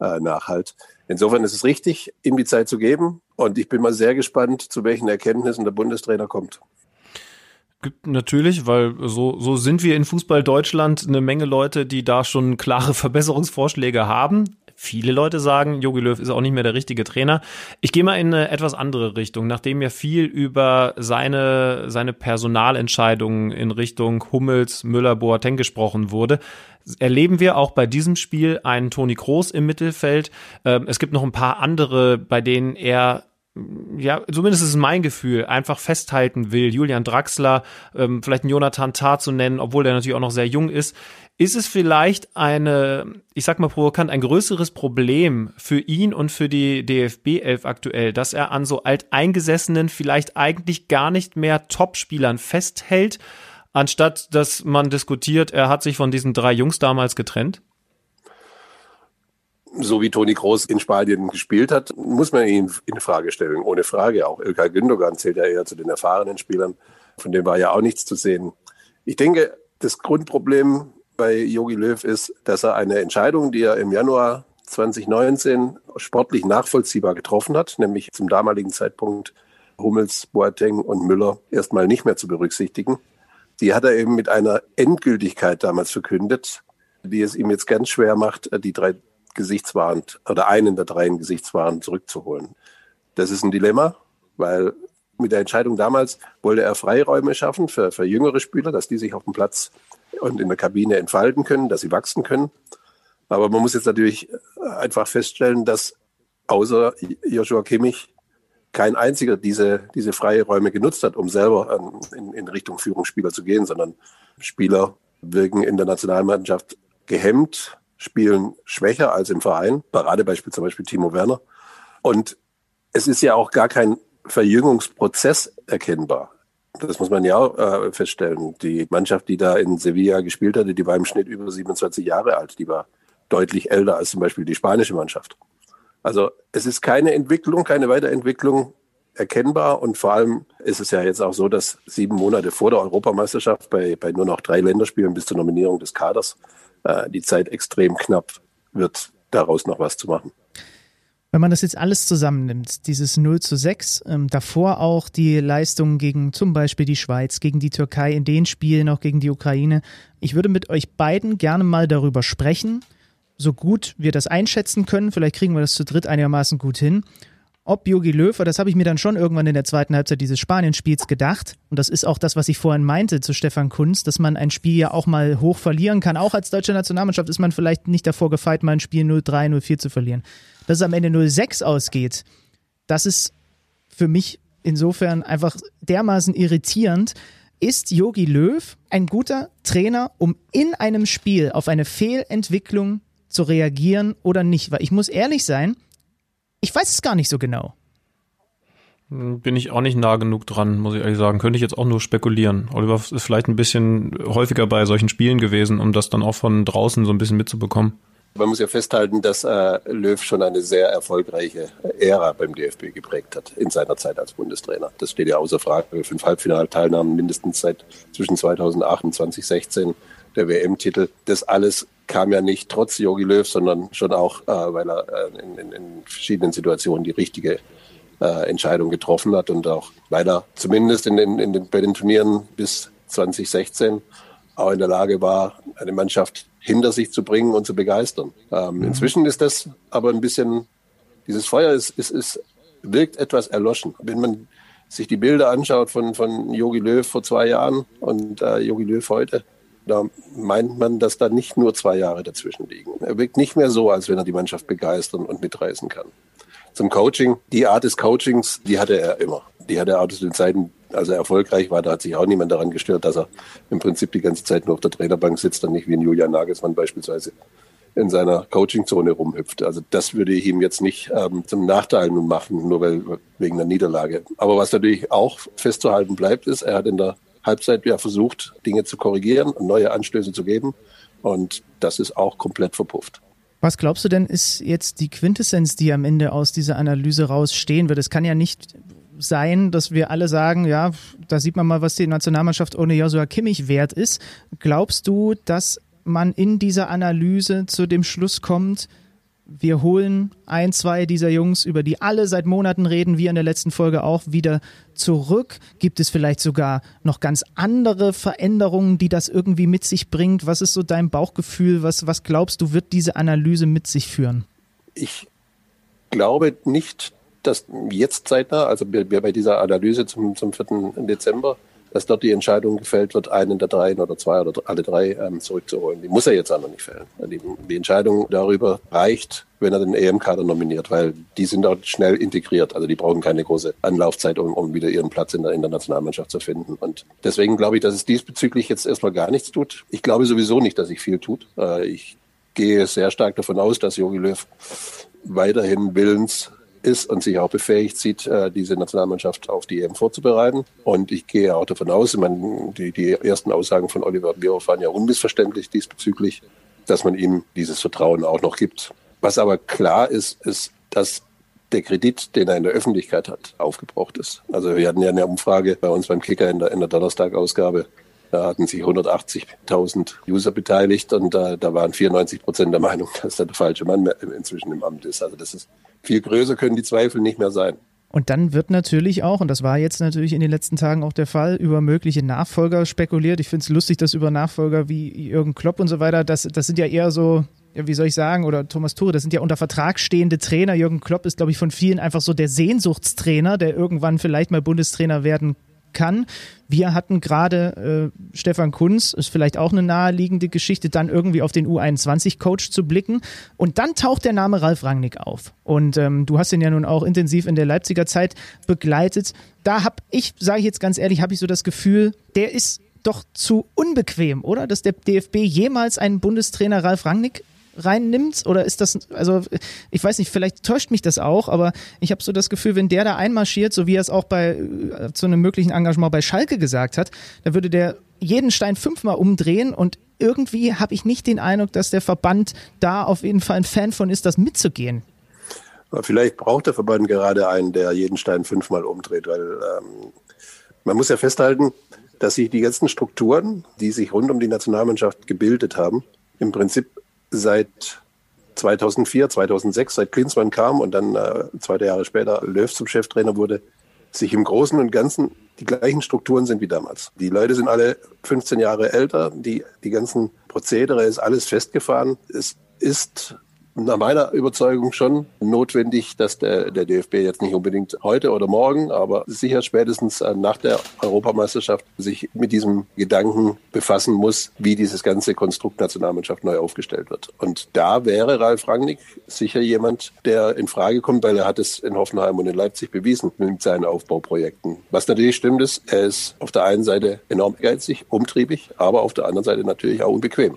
äh, nachhalt. Insofern ist es richtig, ihm die Zeit zu geben. Und ich bin mal sehr gespannt, zu welchen Erkenntnissen der Bundestrainer kommt. Natürlich, weil so, so sind wir in Fußball Deutschland eine Menge Leute, die da schon klare *laughs* Verbesserungsvorschläge haben. Viele Leute sagen, Jogi Löw ist auch nicht mehr der richtige Trainer. Ich gehe mal in eine etwas andere Richtung. Nachdem ja viel über seine, seine Personalentscheidungen in Richtung Hummels, Müller, Boateng gesprochen wurde, erleben wir auch bei diesem Spiel einen Toni Kroos im Mittelfeld. Ähm, es gibt noch ein paar andere, bei denen er ja, zumindest ist es mein Gefühl, einfach festhalten will, Julian Draxler, ähm, vielleicht einen Jonathan Tah zu nennen, obwohl der natürlich auch noch sehr jung ist. Ist es vielleicht eine, ich sag mal provokant, ein größeres Problem für ihn und für die DFB 11 aktuell, dass er an so alteingesessenen, vielleicht eigentlich gar nicht mehr Topspielern festhält, anstatt dass man diskutiert, er hat sich von diesen drei Jungs damals getrennt? So wie Toni Groß in Spanien gespielt hat, muss man ihn in Frage stellen. Ohne Frage. Auch Ilkay Gündogan zählt ja eher zu den erfahrenen Spielern. Von dem war ja auch nichts zu sehen. Ich denke, das Grundproblem bei Jogi Löw ist, dass er eine Entscheidung, die er im Januar 2019 sportlich nachvollziehbar getroffen hat, nämlich zum damaligen Zeitpunkt Hummels, Boateng und Müller erstmal nicht mehr zu berücksichtigen. Die hat er eben mit einer Endgültigkeit damals verkündet, die es ihm jetzt ganz schwer macht, die drei Gesichtswahn oder einen der drei Gesichtswahn zurückzuholen. Das ist ein Dilemma, weil mit der Entscheidung damals wollte er Freiräume schaffen für, für jüngere Spieler, dass die sich auf dem Platz und in der Kabine entfalten können, dass sie wachsen können. Aber man muss jetzt natürlich einfach feststellen, dass außer Joshua Kimmich kein einziger diese, diese freie Räume genutzt hat, um selber in, in Richtung Führungsspieler zu gehen, sondern Spieler wirken in der Nationalmannschaft gehemmt, spielen schwächer als im Verein. Paradebeispiel zum Beispiel Timo Werner. Und es ist ja auch gar kein Verjüngungsprozess erkennbar. Das muss man ja auch äh, feststellen. Die Mannschaft, die da in Sevilla gespielt hatte, die war im Schnitt über 27 Jahre alt. Die war deutlich älter als zum Beispiel die spanische Mannschaft. Also es ist keine Entwicklung, keine Weiterentwicklung erkennbar. Und vor allem ist es ja jetzt auch so, dass sieben Monate vor der Europameisterschaft bei, bei nur noch drei Länderspielen bis zur Nominierung des Kaders äh, die Zeit extrem knapp wird, daraus noch was zu machen. Wenn man das jetzt alles zusammennimmt, dieses 0 zu 6, ähm, davor auch die Leistungen gegen zum Beispiel die Schweiz, gegen die Türkei, in den Spielen auch gegen die Ukraine. Ich würde mit euch beiden gerne mal darüber sprechen, so gut wir das einschätzen können. Vielleicht kriegen wir das zu dritt einigermaßen gut hin ob Jogi Löw, das habe ich mir dann schon irgendwann in der zweiten Halbzeit dieses Spanien-Spiels gedacht. Und das ist auch das, was ich vorhin meinte zu Stefan Kunz, dass man ein Spiel ja auch mal hoch verlieren kann. Auch als deutsche Nationalmannschaft ist man vielleicht nicht davor gefeit, mal ein Spiel 0-3, 0-4 zu verlieren. Dass es am Ende 0-6 ausgeht, das ist für mich insofern einfach dermaßen irritierend. Ist Jogi Löw ein guter Trainer, um in einem Spiel auf eine Fehlentwicklung zu reagieren oder nicht? Weil ich muss ehrlich sein, ich weiß es gar nicht so genau. Bin ich auch nicht nah genug dran, muss ich ehrlich sagen. Könnte ich jetzt auch nur spekulieren. Oliver ist vielleicht ein bisschen häufiger bei solchen Spielen gewesen, um das dann auch von draußen so ein bisschen mitzubekommen. Man muss ja festhalten, dass äh, Löw schon eine sehr erfolgreiche Ära beim DFB geprägt hat in seiner Zeit als Bundestrainer. Das steht ja außer Frage. Fünf Halbfinalteilnahmen mindestens seit zwischen 2008 und 2016 der WM-Titel. Das alles kam ja nicht trotz Jogi Löw, sondern schon auch, äh, weil er äh, in, in, in, verschiedenen Situationen die richtige äh, Entscheidung getroffen hat und auch weil er zumindest in den, in den, bei den Turnieren bis 2016 auch in der Lage war, eine Mannschaft hinter sich zu bringen und zu begeistern. Ähm, mhm. Inzwischen ist das aber ein bisschen, dieses Feuer ist, ist, ist, wirkt etwas erloschen. Wenn man sich die Bilder anschaut von, von Jogi Löw vor zwei Jahren und äh, Jogi Löw heute, da meint man, dass da nicht nur zwei Jahre dazwischen liegen. Er wirkt nicht mehr so, als wenn er die Mannschaft begeistern und mitreißen kann. Zum Coaching, die Art des Coachings, die hatte er immer. Die hatte er auch zu den Zeiten, als er erfolgreich war, da hat sich auch niemand daran gestört, dass er im Prinzip die ganze Zeit nur auf der Trainerbank sitzt und nicht wie ein Julian Nagelsmann beispielsweise in seiner Coachingzone rumhüpft. Also das würde ich ihm jetzt nicht ähm, zum Nachteil machen, nur weil wegen der Niederlage. Aber was natürlich auch festzuhalten bleibt, ist, er hat in der Halbzeit ja versucht, Dinge zu korrigieren neue Anstöße zu geben. Und das ist auch komplett verpufft. Was glaubst du denn, ist jetzt die Quintessenz, die am Ende aus dieser Analyse rausstehen wird? Es kann ja nicht sein, dass wir alle sagen, ja, da sieht man mal, was die Nationalmannschaft ohne Joshua Kimmich wert ist. Glaubst du, dass man in dieser Analyse zu dem Schluss kommt, wir holen ein, zwei dieser Jungs, über die alle seit Monaten reden, wie in der letzten Folge auch, wieder zurück? Gibt es vielleicht sogar noch ganz andere Veränderungen, die das irgendwie mit sich bringt? Was ist so dein Bauchgefühl? Was, was glaubst du, wird diese Analyse mit sich führen? Ich glaube nicht, dass jetzt zeitnah, also bei dieser Analyse zum, zum 4. Dezember, dass dort die Entscheidung gefällt wird, einen der drei oder zwei oder alle drei ähm, zurückzuholen. Die muss er jetzt noch nicht fällen. Die, die Entscheidung darüber reicht, wenn er den EM-Kader nominiert, weil die sind dort schnell integriert. Also die brauchen keine große Anlaufzeit, um, um wieder ihren Platz in der, in der Nationalmannschaft zu finden. Und deswegen glaube ich, dass es diesbezüglich jetzt erstmal gar nichts tut. Ich glaube sowieso nicht, dass sich viel tut. Äh, ich gehe sehr stark davon aus, dass Jogi Löw weiterhin willens ist und sich auch befähigt sieht, äh, diese Nationalmannschaft auf die EM vorzubereiten. Und ich gehe auch davon aus, ich meine, die, die ersten Aussagen von Oliver Bierhoff waren ja unmissverständlich diesbezüglich, dass man ihm dieses Vertrauen auch noch gibt. Was aber klar ist, ist, dass der Kredit, den er in der Öffentlichkeit hat, aufgebraucht ist. Also wir hatten ja eine Umfrage bei uns beim Kicker in der, in der Donnerstag-Ausgabe. Da hatten sich 180.000 User beteiligt und da, da waren 94 Prozent der Meinung, *laughs* dass da der falsche Mann inzwischen im Amt ist. Also das ist viel größer können die Zweifel nicht mehr sein. Und dann wird natürlich auch, und das war jetzt natürlich in den letzten Tagen auch der Fall, über mögliche Nachfolger spekuliert. Ich finde es lustig, dass über Nachfolger wie Jürgen Klopp und so weiter, das, das sind ja eher so, wie soll ich sagen, oder Thomas Ture, das sind ja unter Vertrag stehende Trainer. Jürgen Klopp ist, glaube ich, von vielen einfach so der Sehnsuchtstrainer, der irgendwann vielleicht mal Bundestrainer werden kann. Wir hatten gerade äh, Stefan Kunz, ist vielleicht auch eine naheliegende Geschichte, dann irgendwie auf den U21-Coach zu blicken. Und dann taucht der Name Ralf Rangnick auf. Und ähm, du hast ihn ja nun auch intensiv in der Leipziger Zeit begleitet. Da habe ich, sage ich jetzt ganz ehrlich, habe ich so das Gefühl, der ist doch zu unbequem, oder? Dass der DFB jemals einen Bundestrainer Ralf Rangnick reinnimmt? Oder ist das, also ich weiß nicht, vielleicht täuscht mich das auch, aber ich habe so das Gefühl, wenn der da einmarschiert, so wie er es auch bei äh, zu einem möglichen Engagement bei Schalke gesagt hat, dann würde der jeden Stein fünfmal umdrehen und irgendwie habe ich nicht den Eindruck, dass der Verband da auf jeden Fall ein Fan von ist, das mitzugehen. Vielleicht braucht der Verband gerade einen, der jeden Stein fünfmal umdreht, weil ähm, man muss ja festhalten, dass sich die ganzen Strukturen, die sich rund um die Nationalmannschaft gebildet haben, im Prinzip seit 2004, 2006, seit Klinsmann kam und dann äh, zwei Jahre später Löw zum Cheftrainer wurde, sich im Großen und Ganzen die gleichen Strukturen sind wie damals. Die Leute sind alle 15 Jahre älter, die, die ganzen Prozedere ist alles festgefahren. Es ist nach meiner Überzeugung schon notwendig, dass der, der DFB jetzt nicht unbedingt heute oder morgen, aber sicher spätestens äh, nach der Europameisterschaft sich mit diesem Gedanken befassen muss, wie dieses ganze Konstrukt Nationalmannschaft neu aufgestellt wird. Und da wäre Ralf Rangnick sicher jemand, der in Frage kommt, weil er hat es in Hoffenheim und in Leipzig bewiesen mit seinen Aufbauprojekten. Was natürlich stimmt ist, er ist auf der einen Seite enorm geizig, umtriebig, aber auf der anderen Seite natürlich auch unbequem.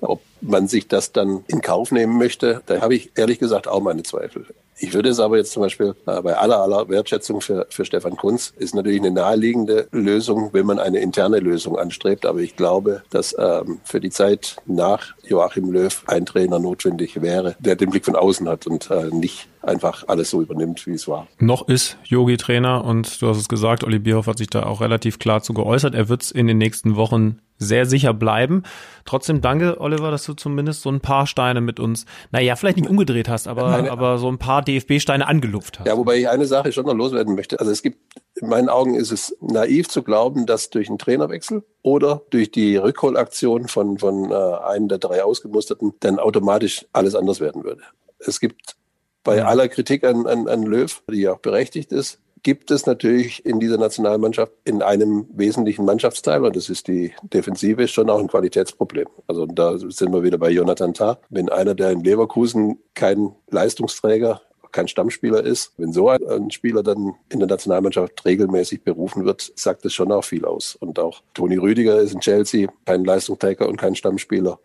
Ob man sich das dann in Kauf nehmen möchte, da habe ich ehrlich gesagt auch meine Zweifel. Ich würde es aber jetzt zum Beispiel äh, bei aller aller Wertschätzung für, für Stefan Kunz ist natürlich eine naheliegende Lösung, wenn man eine interne Lösung anstrebt. Aber ich glaube, dass ähm, für die Zeit nach Joachim Löw ein Trainer notwendig wäre, der den Blick von außen hat und äh, nicht einfach alles so übernimmt, wie es war. Noch ist Yogi Trainer und du hast es gesagt, Olli Bierhoff hat sich da auch relativ klar zu geäußert. Er wird es in den nächsten Wochen sehr sicher bleiben. Trotzdem danke, Oliver, dass du zumindest so ein paar Steine mit uns, naja, vielleicht nicht umgedreht hast, aber, Meine, aber so ein paar DFB-Steine angelupft hast. Ja, wobei ich eine Sache schon noch loswerden möchte. Also es gibt, in meinen Augen ist es naiv zu glauben, dass durch einen Trainerwechsel oder durch die Rückholaktion von, von äh, einem der drei Ausgemusterten dann automatisch alles anders werden würde. Es gibt bei aller Kritik an, an, an Löw, die auch berechtigt ist, gibt es natürlich in dieser Nationalmannschaft in einem wesentlichen Mannschaftsteil, und das ist die Defensive, schon auch ein Qualitätsproblem. Also da sind wir wieder bei Jonathan Tah. Wenn einer, der in Leverkusen kein Leistungsträger kein Stammspieler ist. Wenn so ein Spieler dann in der Nationalmannschaft regelmäßig berufen wird, sagt das schon auch viel aus. Und auch Toni Rüdiger ist in Chelsea kein Leistungsträger und kein Stammspieler.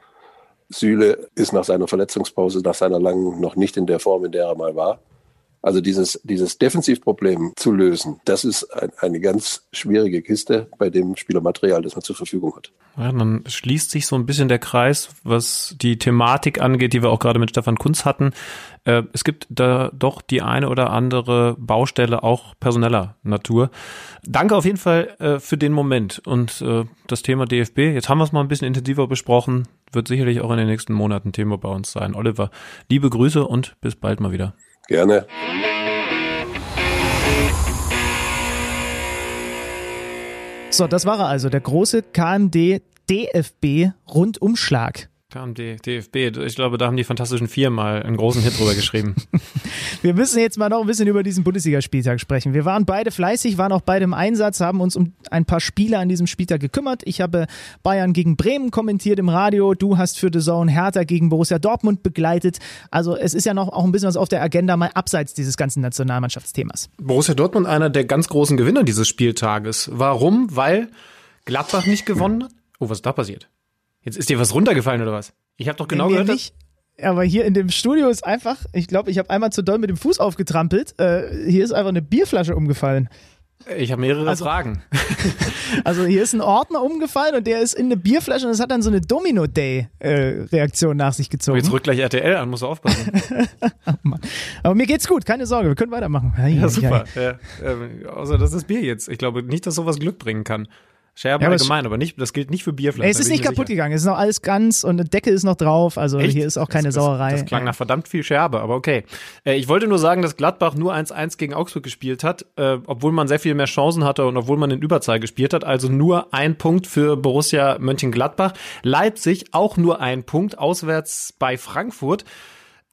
Süle ist nach seiner Verletzungspause, nach seiner langen, noch nicht in der Form, in der er mal war. Also dieses, dieses Defensivproblem zu lösen, das ist ein, eine ganz schwierige Kiste bei dem Spielermaterial, das man zur Verfügung hat. Ja, dann schließt sich so ein bisschen der Kreis, was die Thematik angeht, die wir auch gerade mit Stefan Kunz hatten. Äh, es gibt da doch die eine oder andere Baustelle auch personeller Natur. Danke auf jeden Fall äh, für den Moment und äh, das Thema DFB. Jetzt haben wir es mal ein bisschen intensiver besprochen. Wird sicherlich auch in den nächsten Monaten Thema bei uns sein. Oliver, liebe Grüße und bis bald mal wieder. Gerne. So, das war er also, der große KMD DFB Rundumschlag. KMD, DFB, ich glaube, da haben die Fantastischen Vier mal einen großen Hit drüber geschrieben. *laughs* Wir müssen jetzt mal noch ein bisschen über diesen Bundesligaspieltag sprechen. Wir waren beide fleißig, waren auch beide im Einsatz, haben uns um ein paar Spiele an diesem Spieltag gekümmert. Ich habe Bayern gegen Bremen kommentiert im Radio. Du hast für The Zone Hertha gegen Borussia Dortmund begleitet. Also es ist ja noch auch ein bisschen was auf der Agenda, mal abseits dieses ganzen Nationalmannschaftsthemas. Borussia Dortmund einer der ganz großen Gewinner dieses Spieltages. Warum? Weil Gladbach nicht gewonnen hat? Oh, was ist da passiert? Jetzt ist dir was runtergefallen oder was? Ich habe doch genau nee, gehört. Nicht. Aber hier in dem Studio ist einfach, ich glaube, ich habe einmal zu doll mit dem Fuß aufgetrampelt. Äh, hier ist einfach eine Bierflasche umgefallen. Ich habe mehrere also, Fragen. *laughs* *laughs* Also hier ist ein Ordner umgefallen und der ist in eine Bierflasche und es hat dann so eine Domino-Day-Reaktion nach sich gezogen. Jetzt rückt gleich RTL an, muss du aufpassen. *laughs* oh Aber mir geht's gut, keine Sorge, wir können weitermachen. Ja, super. Ja, äh, außer das ist Bier jetzt. Ich glaube nicht, dass sowas Glück bringen kann. Scherben ja, allgemein, aber nicht, das gilt nicht für Bierflaschen. Es ist nicht kaputt sicher. gegangen, es ist noch alles ganz und eine Decke ist noch drauf, also Echt? hier ist auch keine das, Sauerei. Das, das klang nach verdammt viel Scherbe, aber okay. Äh, ich wollte nur sagen, dass Gladbach nur 1-1 gegen Augsburg gespielt hat, äh, obwohl man sehr viel mehr Chancen hatte und obwohl man in Überzahl gespielt hat, also nur ein Punkt für Borussia Mönchengladbach. Leipzig auch nur ein Punkt, auswärts bei Frankfurt.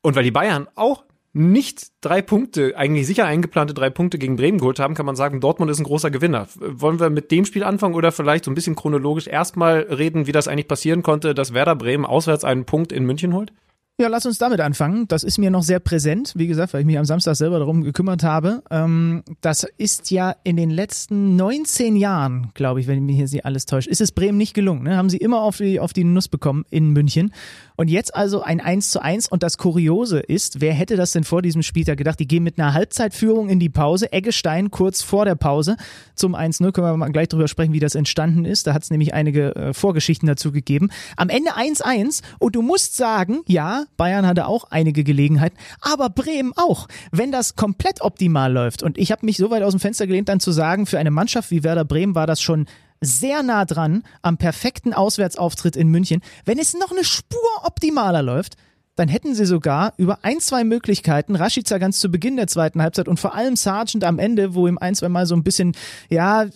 Und weil die Bayern auch nicht drei Punkte, eigentlich sicher eingeplante drei Punkte gegen Bremen geholt haben, kann man sagen, Dortmund ist ein großer Gewinner. Wollen wir mit dem Spiel anfangen oder vielleicht so ein bisschen chronologisch erstmal reden, wie das eigentlich passieren konnte, dass Werder Bremen auswärts einen Punkt in München holt? Ja, lass uns damit anfangen. Das ist mir noch sehr präsent, wie gesagt, weil ich mich am Samstag selber darum gekümmert habe. Ähm, das ist ja in den letzten 19 Jahren, glaube ich, wenn mich hier sie alles täuscht, ist es Bremen nicht gelungen. Ne? Haben sie immer auf die, auf die Nuss bekommen in München. Und jetzt also ein 1 zu 1. Und das Kuriose ist, wer hätte das denn vor diesem Spieltag gedacht? Die gehen mit einer Halbzeitführung in die Pause. Eggestein kurz vor der Pause zum 1-0. Können wir mal gleich drüber sprechen, wie das entstanden ist. Da hat es nämlich einige äh, Vorgeschichten dazu gegeben. Am Ende 1-1. Und du musst sagen, ja, Bayern hatte auch einige Gelegenheiten, aber Bremen auch. Wenn das komplett optimal läuft. Und ich habe mich so weit aus dem Fenster gelehnt, dann zu sagen, für eine Mannschaft wie Werder Bremen war das schon sehr nah dran am perfekten Auswärtsauftritt in München. Wenn es noch eine Spur optimaler läuft, dann hätten sie sogar über ein, zwei Möglichkeiten, Rashica ganz zu Beginn der zweiten Halbzeit und vor allem Sargent am Ende, wo ihm ein, zwei Mal so ein bisschen, ja,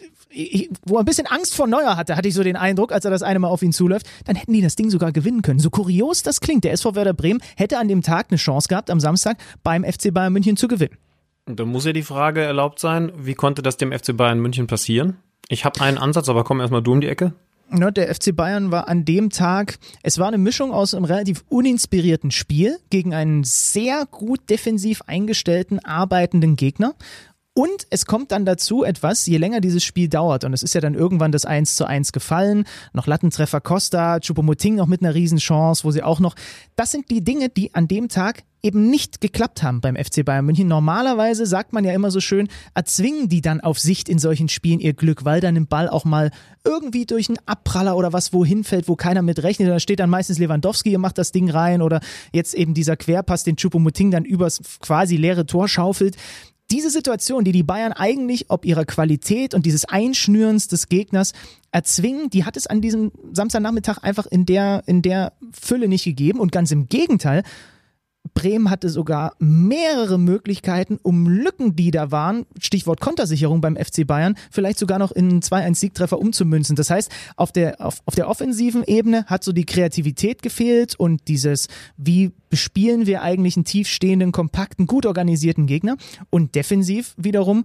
wo er ein bisschen Angst vor Neuer hatte, hatte ich so den Eindruck, als er das eine Mal auf ihn zuläuft, dann hätten die das Ding sogar gewinnen können. So kurios das klingt, der SV Werder Bremen hätte an dem Tag eine Chance gehabt, am Samstag beim FC Bayern München zu gewinnen. Da muss ja die Frage erlaubt sein, wie konnte das dem FC Bayern München passieren? Ich habe einen Ansatz, aber komm erstmal du um die Ecke. Der FC Bayern war an dem Tag, es war eine Mischung aus einem relativ uninspirierten Spiel gegen einen sehr gut defensiv eingestellten, arbeitenden Gegner. Und es kommt dann dazu etwas, je länger dieses Spiel dauert, und es ist ja dann irgendwann das 1 zu 1 gefallen, noch Lattentreffer Costa, Chupomoting noch mit einer Riesenchance, wo sie auch noch, das sind die Dinge, die an dem Tag eben nicht geklappt haben beim FC Bayern München. Normalerweise sagt man ja immer so schön, erzwingen die dann auf Sicht in solchen Spielen ihr Glück, weil dann im Ball auch mal irgendwie durch einen Abpraller oder was wohin fällt, wo keiner mit rechnet. Da steht dann meistens Lewandowski, ihr macht das Ding rein oder jetzt eben dieser Querpass, den Chupomoting dann übers quasi leere Tor schaufelt diese Situation, die die Bayern eigentlich ob ihrer Qualität und dieses Einschnürens des Gegners erzwingen, die hat es an diesem Samstagnachmittag einfach in der, in der Fülle nicht gegeben. Und ganz im Gegenteil, Bremen hatte sogar mehrere Möglichkeiten, um Lücken, die da waren, Stichwort Kontersicherung beim FC Bayern, vielleicht sogar noch in 2-1-Siegtreffer umzumünzen. Das heißt, auf der, auf, auf der offensiven Ebene hat so die Kreativität gefehlt und dieses, wie bespielen wir eigentlich einen tiefstehenden, kompakten, gut organisierten Gegner und defensiv wiederum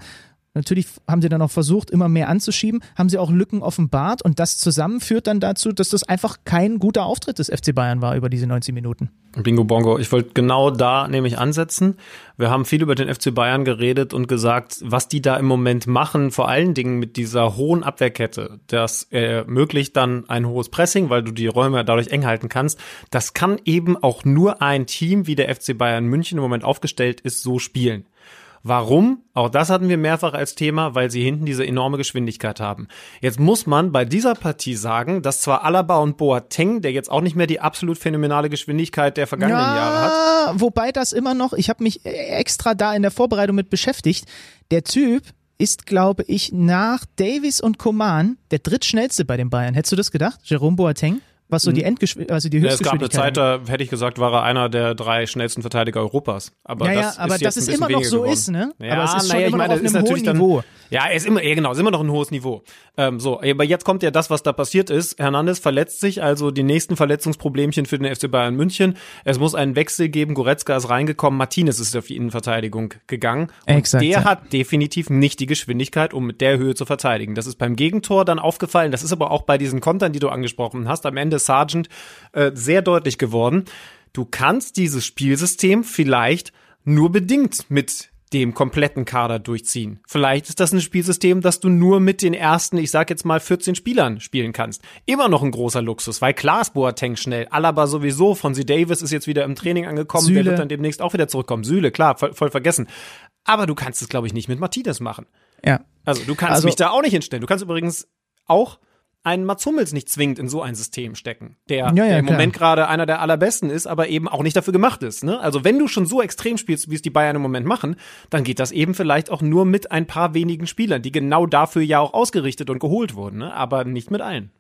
Natürlich haben sie dann auch versucht, immer mehr anzuschieben, haben sie auch Lücken offenbart und das zusammen führt dann dazu, dass das einfach kein guter Auftritt des FC Bayern war über diese 90 Minuten. Bingo Bongo, ich wollte genau da nämlich ansetzen. Wir haben viel über den FC Bayern geredet und gesagt, was die da im Moment machen, vor allen Dingen mit dieser hohen Abwehrkette, das ermöglicht dann ein hohes Pressing, weil du die Räume dadurch eng halten kannst. Das kann eben auch nur ein Team wie der FC Bayern München im Moment aufgestellt ist, so spielen. Warum? Auch das hatten wir mehrfach als Thema, weil sie hinten diese enorme Geschwindigkeit haben. Jetzt muss man bei dieser Partie sagen, dass zwar Alaba und Boateng, der jetzt auch nicht mehr die absolut phänomenale Geschwindigkeit der vergangenen ja, Jahre hat. Wobei das immer noch, ich habe mich extra da in der Vorbereitung mit beschäftigt, der Typ ist, glaube ich, nach Davis und Coman der drittschnellste bei den Bayern. Hättest du das gedacht? Jerome Boateng? Was so die Endgeschwindigkeit, also die Höchstgeschwindigkeit. Ja, es gab eine Zeit, da hätte ich gesagt, war er einer der drei schnellsten Verteidiger Europas. Aber ja, ja, das aber ist dass es immer noch so geworden. ist, ne? Ja, aber es ist naja, ich meine, ist natürlich dann, Niveau. Ja, er ist immer, ja, genau, ist immer noch ein hohes Niveau. Ähm, so, aber jetzt kommt ja das, was da passiert ist. Hernandez verletzt sich, also die nächsten Verletzungsproblemchen für den FC Bayern München. Es muss einen Wechsel geben. Goretzka ist reingekommen. Martinez ist auf die Innenverteidigung gegangen. Und Exakt, der ja. hat definitiv nicht die Geschwindigkeit, um mit der Höhe zu verteidigen. Das ist beim Gegentor dann aufgefallen. Das ist aber auch bei diesen Kontern, die du angesprochen hast. Am Ende Sargent äh, sehr deutlich geworden. Du kannst dieses Spielsystem vielleicht nur bedingt mit dem kompletten Kader durchziehen. Vielleicht ist das ein Spielsystem, das du nur mit den ersten, ich sag jetzt mal 14 Spielern spielen kannst. Immer noch ein großer Luxus, weil klar ist Boateng schnell, Alaba sowieso, Fonzie Davis ist jetzt wieder im Training angekommen, Süle. der wird dann demnächst auch wieder zurückkommen. Süle, klar, voll, voll vergessen. Aber du kannst es, glaube ich, nicht mit Martinez machen. Ja. Also du kannst also, mich da auch nicht hinstellen. Du kannst übrigens auch einen Mats Hummels nicht zwingend in so ein System stecken, der, ja, ja, der im klar. Moment gerade einer der allerbesten ist, aber eben auch nicht dafür gemacht ist. Ne? Also wenn du schon so extrem spielst, wie es die Bayern im Moment machen, dann geht das eben vielleicht auch nur mit ein paar wenigen Spielern, die genau dafür ja auch ausgerichtet und geholt wurden, ne? aber nicht mit allen.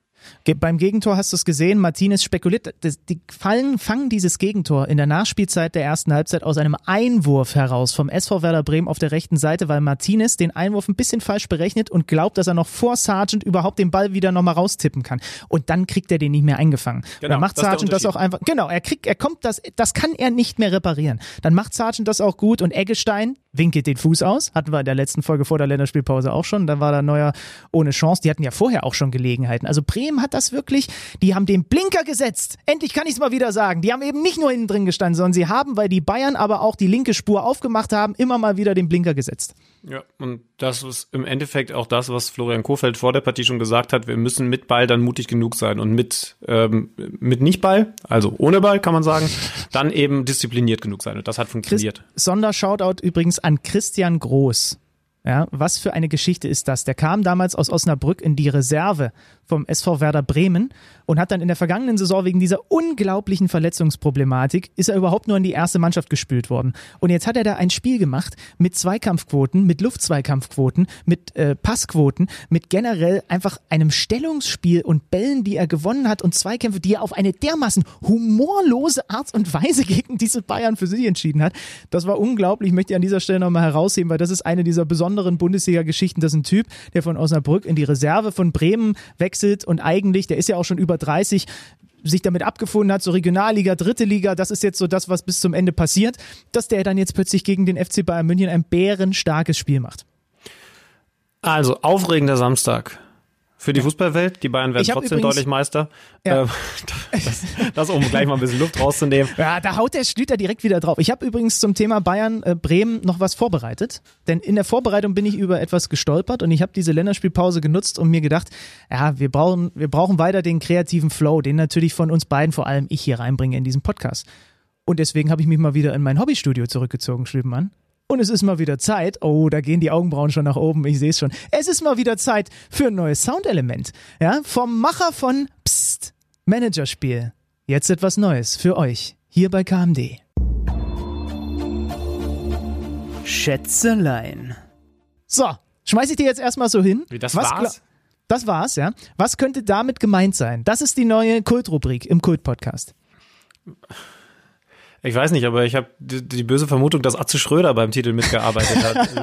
Beim Gegentor hast du es gesehen, Martinez spekuliert, die fallen, fangen dieses Gegentor in der Nachspielzeit der ersten Halbzeit aus einem Einwurf heraus vom SV Werder Bremen auf der rechten Seite, weil Martinez den Einwurf ein bisschen falsch berechnet und glaubt, dass er noch vor Sargent überhaupt den Ball wieder nochmal raustippen kann. Und dann kriegt er den nicht mehr eingefangen. Genau, dann macht Sargent das auch einfach, genau, er kriegt, er kommt das, das kann er nicht mehr reparieren. Dann macht Sargent das auch gut und Eggestein winkelt den Fuß aus, hatten wir in der letzten Folge vor der Länderspielpause auch schon, dann war da Neuer ohne Chance, die hatten ja vorher auch schon Gelegenheiten. Also Bremen hat das wirklich, die haben den Blinker gesetzt. Endlich kann ich es mal wieder sagen. Die haben eben nicht nur innen drin gestanden, sondern sie haben, weil die Bayern aber auch die linke Spur aufgemacht haben, immer mal wieder den Blinker gesetzt. Ja, und das ist im Endeffekt auch das, was Florian Kohfeldt vor der Partie schon gesagt hat. Wir müssen mit Ball dann mutig genug sein und mit, ähm, mit Nicht-Ball, also ohne Ball kann man sagen, *laughs* dann eben diszipliniert genug sein. Und das hat funktioniert. Sondershoutout übrigens an Christian Groß. Ja, was für eine Geschichte ist das? Der kam damals aus Osnabrück in die Reserve vom SV Werder Bremen und hat dann in der vergangenen Saison wegen dieser unglaublichen Verletzungsproblematik ist er überhaupt nur in die erste Mannschaft gespült worden. Und jetzt hat er da ein Spiel gemacht mit Zweikampfquoten, mit Luftzweikampfquoten, mit äh, Passquoten, mit generell einfach einem Stellungsspiel und Bällen, die er gewonnen hat und Zweikämpfe, die er auf eine dermaßen humorlose Art und Weise *laughs* gegen diese Bayern für sich entschieden hat. Das war unglaublich. Ich möchte an dieser Stelle nochmal herausheben, weil das ist eine dieser besonderen Bundesliga-Geschichten. Das ist ein Typ, der von Osnabrück in die Reserve von Bremen wechselt und eigentlich, der ist ja auch schon über 30, sich damit abgefunden hat, so Regionalliga, dritte Liga, das ist jetzt so das, was bis zum Ende passiert, dass der dann jetzt plötzlich gegen den FC Bayern München ein bärenstarkes Spiel macht. Also, aufregender Samstag. Für die Fußballwelt, die Bayern werden trotzdem übrigens, deutlich Meister. Ja. Ähm, *laughs* das, das, um gleich mal ein bisschen Luft rauszunehmen. Ja, da haut der Schlüter direkt wieder drauf. Ich habe übrigens zum Thema Bayern äh, Bremen noch was vorbereitet. Denn in der Vorbereitung bin ich über etwas gestolpert und ich habe diese Länderspielpause genutzt und mir gedacht, ja, wir brauchen, wir brauchen weiter den kreativen Flow, den natürlich von uns beiden, vor allem ich hier reinbringe in diesen Podcast. Und deswegen habe ich mich mal wieder in mein Hobbystudio zurückgezogen, Schlübenmann. Und es ist mal wieder Zeit. Oh, da gehen die Augenbrauen schon nach oben. Ich sehe es schon. Es ist mal wieder Zeit für ein neues Soundelement. Ja, vom Macher von Psst, Managerspiel. Jetzt etwas Neues für euch hier bei KMD. Schätzelein. So, schmeiß ich dir jetzt erstmal so hin. Wie das Was war's? Das war's, ja. Was könnte damit gemeint sein? Das ist die neue Kultrubrik im Kult-Podcast. Ich weiß nicht, aber ich habe die, die, böse Vermutung, dass Atze Schröder beim Titel mitgearbeitet hat. *laughs*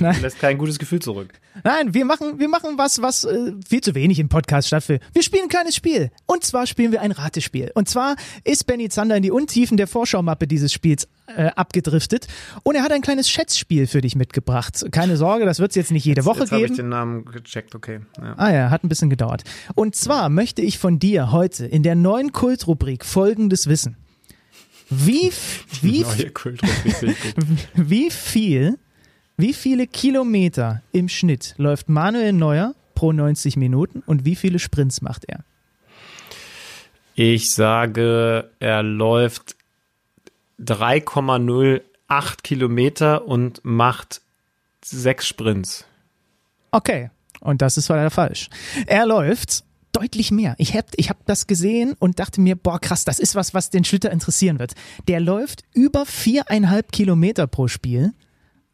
Das lässt kein gutes Gefühl zurück. Nein, wir machen, wir machen was, was äh, viel zu wenig im Podcast stattfindet. Wir spielen ein kleines Spiel. Und zwar spielen wir ein Ratespiel. Und zwar ist Benny Zander in die Untiefen der Vorschaumappe dieses Spiels äh, abgedriftet. Und er hat ein kleines Schätzspiel für dich mitgebracht. Keine Sorge, das wird es jetzt nicht jede jetzt, Woche jetzt geben. Jetzt habe ich den Namen gecheckt, okay. Ja. Ah ja, hat ein bisschen gedauert. Und zwar möchte ich von dir heute in der neuen Kultrubrik folgendes wissen. Wie, *laughs* wie, *laughs* wie viel, wie viele Kilometer im Schnitt läuft Manuel Neuer pro 90 Minuten und wie viele Sprints macht er? Ich sage, er läuft 3,08 acht Kilometer und macht sechs Sprints. Okay, und das ist leider falsch. Er läuft deutlich mehr. Ich habe ich hab das gesehen und dachte mir, boah, krass, das ist was, was den Schlitter interessieren wird. Der läuft über viereinhalb Kilometer pro Spiel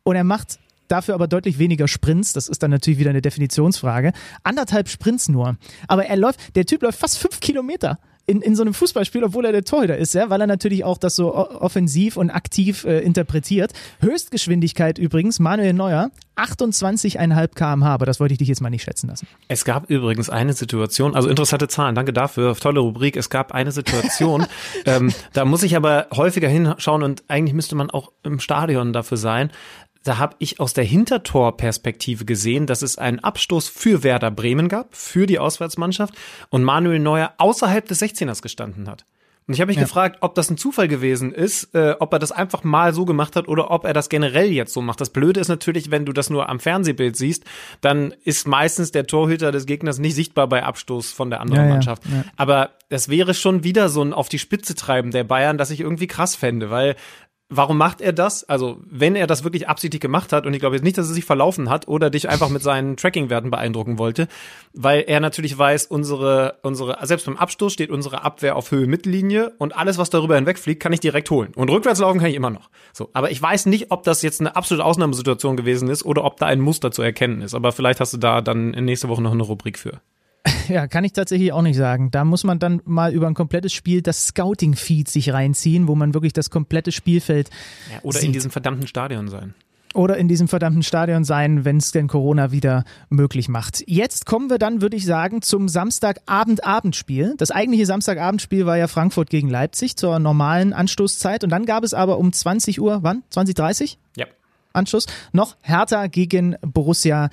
und er macht dafür aber deutlich weniger Sprints. Das ist dann natürlich wieder eine Definitionsfrage. Anderthalb Sprints nur. Aber er läuft, der Typ läuft fast fünf Kilometer in, in so einem Fußballspiel, obwohl er der Torhüter ist, ja, weil er natürlich auch das so offensiv und aktiv äh, interpretiert. Höchstgeschwindigkeit übrigens, Manuel Neuer, 28,5 kmh, aber das wollte ich dich jetzt mal nicht schätzen lassen. Es gab übrigens eine Situation, also interessante Zahlen, danke dafür, tolle Rubrik. Es gab eine Situation, *laughs* ähm, da muss ich aber häufiger hinschauen und eigentlich müsste man auch im Stadion dafür sein da habe ich aus der Hintertorperspektive gesehen, dass es einen Abstoß für Werder Bremen gab, für die Auswärtsmannschaft und Manuel Neuer außerhalb des 16ers gestanden hat. Und ich habe mich ja. gefragt, ob das ein Zufall gewesen ist, äh, ob er das einfach mal so gemacht hat oder ob er das generell jetzt so macht. Das Blöde ist natürlich, wenn du das nur am Fernsehbild siehst, dann ist meistens der Torhüter des Gegners nicht sichtbar bei Abstoß von der anderen ja, Mannschaft. Ja, Aber das wäre schon wieder so ein auf die Spitze treiben der Bayern, das ich irgendwie krass fände, weil warum macht er das? Also, wenn er das wirklich absichtlich gemacht hat, und ich glaube jetzt nicht, dass er sich verlaufen hat oder dich einfach mit seinen Tracking-Werten beeindrucken wollte, weil er natürlich weiß, unsere, unsere, selbst beim Abstoß steht unsere Abwehr auf Höhe Mittellinie und alles, was darüber hinwegfliegt, kann ich direkt holen. Und rückwärts laufen kann ich immer noch. So. Aber ich weiß nicht, ob das jetzt eine absolute Ausnahmesituation gewesen ist oder ob da ein Muster zu erkennen ist. Aber vielleicht hast du da dann in nächste Woche noch eine Rubrik für. *laughs* Ja, kann ich tatsächlich auch nicht sagen. Da muss man dann mal über ein komplettes Spiel das Scouting-Feed sich reinziehen, wo man wirklich das komplette Spielfeld. Ja, oder sieht. in diesem verdammten Stadion sein. Oder in diesem verdammten Stadion sein, wenn es denn Corona wieder möglich macht. Jetzt kommen wir dann, würde ich sagen, zum Samstagabend-Abendspiel. Das eigentliche Samstagabendspiel war ja Frankfurt gegen Leipzig zur normalen Anstoßzeit. Und dann gab es aber um 20 Uhr, wann? 20.30 Ja. Anschluss. Noch Hertha gegen Borussia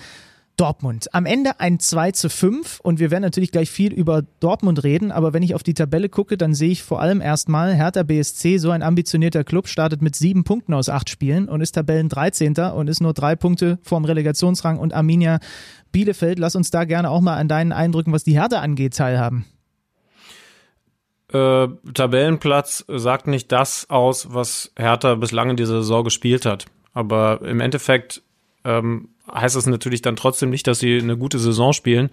Dortmund. Am Ende ein 2 zu 5 und wir werden natürlich gleich viel über Dortmund reden, aber wenn ich auf die Tabelle gucke, dann sehe ich vor allem erstmal Hertha BSC, so ein ambitionierter Club, startet mit sieben Punkten aus acht Spielen und ist Tabellen 13. und ist nur drei Punkte vorm Relegationsrang und Arminia Bielefeld. Lass uns da gerne auch mal an deinen Eindrücken, was die Hertha angeht, teilhaben. Äh, Tabellenplatz sagt nicht das aus, was Hertha bislang in dieser Saison gespielt hat. Aber im Endeffekt ähm, heißt das natürlich dann trotzdem nicht, dass sie eine gute Saison spielen.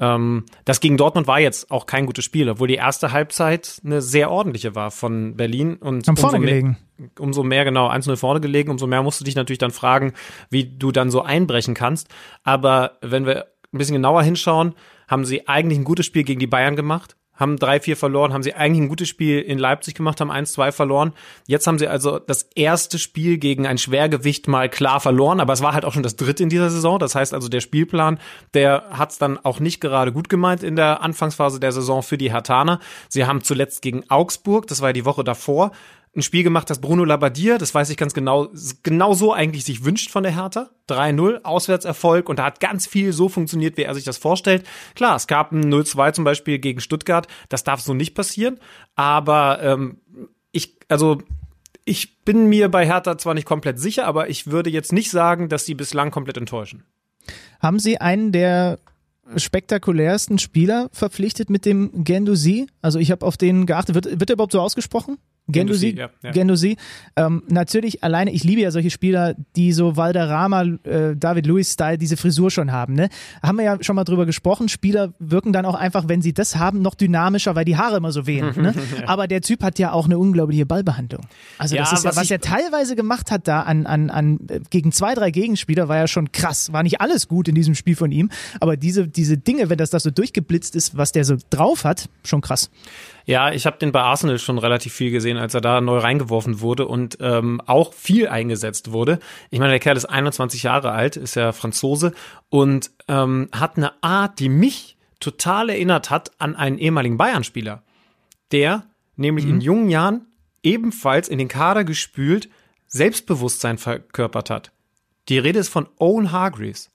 Ähm, das gegen Dortmund war jetzt auch kein gutes Spiel, obwohl die erste Halbzeit eine sehr ordentliche war von Berlin. Und Am vorne umso gelegen. Mehr, umso mehr, genau, 1-0 vorne gelegen, umso mehr musst du dich natürlich dann fragen, wie du dann so einbrechen kannst. Aber wenn wir ein bisschen genauer hinschauen, haben sie eigentlich ein gutes Spiel gegen die Bayern gemacht haben 3-4 verloren, haben sie eigentlich ein gutes Spiel in Leipzig gemacht, haben 1-2 verloren. Jetzt haben sie also das erste Spiel gegen ein Schwergewicht mal klar verloren, aber es war halt auch schon das dritte in dieser Saison. Das heißt also, der Spielplan, der hat es dann auch nicht gerade gut gemeint in der Anfangsphase der Saison für die Hertaner. Sie haben zuletzt gegen Augsburg, das war ja die Woche davor, ein Spiel gemacht, das Bruno Labbadia, das weiß ich ganz genau, genau so eigentlich sich wünscht von der Hertha. 3-0, Auswärtserfolg und da hat ganz viel so funktioniert, wie er sich das vorstellt. Klar, es gab ein 0-2 zum Beispiel gegen Stuttgart, das darf so nicht passieren, aber ähm, ich, also ich bin mir bei Hertha zwar nicht komplett sicher, aber ich würde jetzt nicht sagen, dass sie bislang komplett enttäuschen. Haben Sie einen der spektakulärsten Spieler verpflichtet mit dem Gendusi? Also ich habe auf den geachtet. Wird, wird er überhaupt so ausgesprochen? Gendusi, ja, ja. Gendusi. Ähm, natürlich alleine, ich liebe ja solche Spieler, die so Valderrama, äh, David Lewis-Style diese Frisur schon haben. Ne? Haben wir ja schon mal drüber gesprochen. Spieler wirken dann auch einfach, wenn sie das haben, noch dynamischer, weil die Haare immer so wehen. ne? *laughs* Aber der Typ hat ja auch eine unglaubliche Ballbehandlung. Also das ist ja, was, was er teilweise gemacht hat da an, an, an äh, gegen zwei, drei Gegenspieler, war ja schon krass. War nicht alles gut in diesem Spiel von ihm, aber diese, diese Dinge, wenn das da so durchgeblitzt ist, was der so drauf hat, schon krass. Ja, ich habe den bei Arsenal schon relativ viel gesehen, als er da neu reingeworfen wurde und ähm, auch viel eingesetzt wurde. Ich meine, der Kerl ist 21 Jahre alt, ist ja Franzose und ähm, hat eine Art, die mich total erinnert hat an einen ehemaligen Bayern-Spieler, der nämlich mhm. in jungen Jahren ebenfalls in den Kader gespült Selbstbewusstsein verkörpert hat. Die Rede ist von Owen Hargreaves.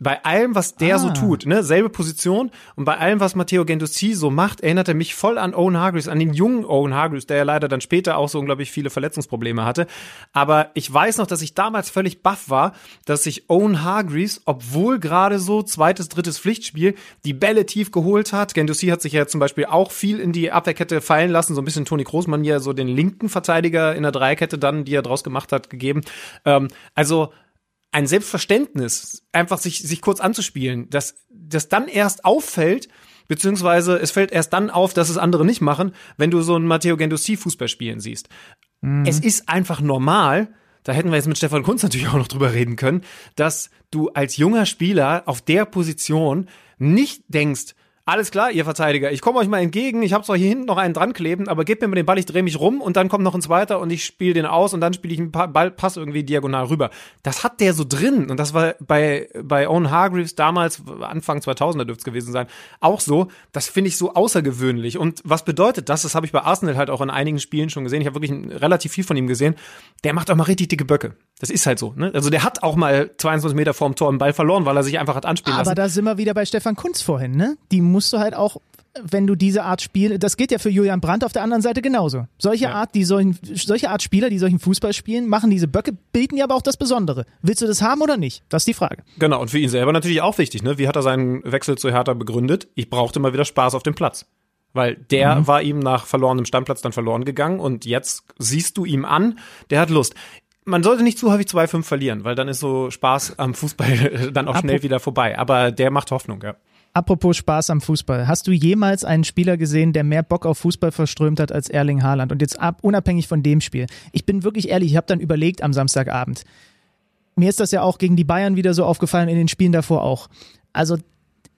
Bei allem, was der Ah. so tut, ne, selbe Position und bei allem, was Matteo Gendouzi so macht, erinnert er mich voll an Owen Hargreaves, an den jungen Owen Hargreaves, der ja leider dann später auch so unglaublich viele Verletzungsprobleme hatte. Aber ich weiß noch, dass ich damals völlig baff war, dass sich Owen Hargreaves, obwohl gerade so zweites, drittes Pflichtspiel, die Bälle tief geholt hat. Gendouzi hat sich ja zum Beispiel auch viel in die Abwehrkette fallen lassen, so ein bisschen Toni Großmann hier so den linken Verteidiger in der Dreierkette dann, die er draus gemacht hat, gegeben. Ähm, also ein Selbstverständnis, einfach sich, sich kurz anzuspielen, dass das dann erst auffällt, beziehungsweise es fällt erst dann auf, dass es andere nicht machen, wenn du so einen Matteo Gendouzi Fußball spielen siehst. Es ist einfach normal, da hätten wir jetzt mit Stefan Kunz natürlich auch noch drüber reden können, dass du als junger Spieler auf der Position nicht denkst, alles klar, ihr Verteidiger, ich komme euch mal entgegen, ich habe zwar hier hinten noch einen dran kleben, aber gebt mir mal den Ball, ich drehe mich rum und dann kommt noch ein zweiter und ich spiele den aus und dann spiele ich einen Ball, Pass irgendwie diagonal rüber. Das hat der so drin und das war bei, bei Owen Hargreaves damals, Anfang 2000er dürfte es gewesen sein, auch so. Das finde ich so außergewöhnlich. Und was bedeutet das? Das habe ich bei Arsenal halt auch in einigen Spielen schon gesehen. Ich habe wirklich relativ viel von ihm gesehen. Der macht auch mal richtig dicke Böcke. Das ist halt so. Ne? Also der hat auch mal 22 Meter vorm Tor einen Ball verloren, weil er sich einfach hat anspielen Aber lassen. da sind wir wieder bei Stefan Kunz vorhin, ne? Die musst du halt auch, wenn du diese Art Spiel, das geht ja für Julian Brandt auf der anderen Seite genauso. Solche Ja. Art, die solchen, solche Art Spieler, die solchen Fußball spielen, machen diese Böcke, bilden ja aber auch das Besondere. Willst du das haben oder nicht? Das ist die Frage. Genau, und für ihn selber natürlich auch wichtig, ne? Wie hat er seinen Wechsel zu Hertha begründet? Ich brauchte mal wieder Spaß auf dem Platz. Weil der war ihm nach verlorenem Stammplatz dann verloren gegangen und jetzt siehst du ihm an, der hat Lust. Man sollte nicht zu häufig 2-5 verlieren, weil dann ist so Spaß am Fußball *laughs* dann auch schnell wieder vorbei. Aber der macht Hoffnung, ja. Apropos Spaß am Fußball. Hast du jemals einen Spieler gesehen, der mehr Bock auf Fußball verströmt hat als Erling Haaland? Und jetzt ab, unabhängig von dem Spiel. Ich bin wirklich ehrlich, ich habe dann überlegt am Samstagabend. Mir ist das ja auch gegen die Bayern wieder so aufgefallen, in den Spielen davor auch. Also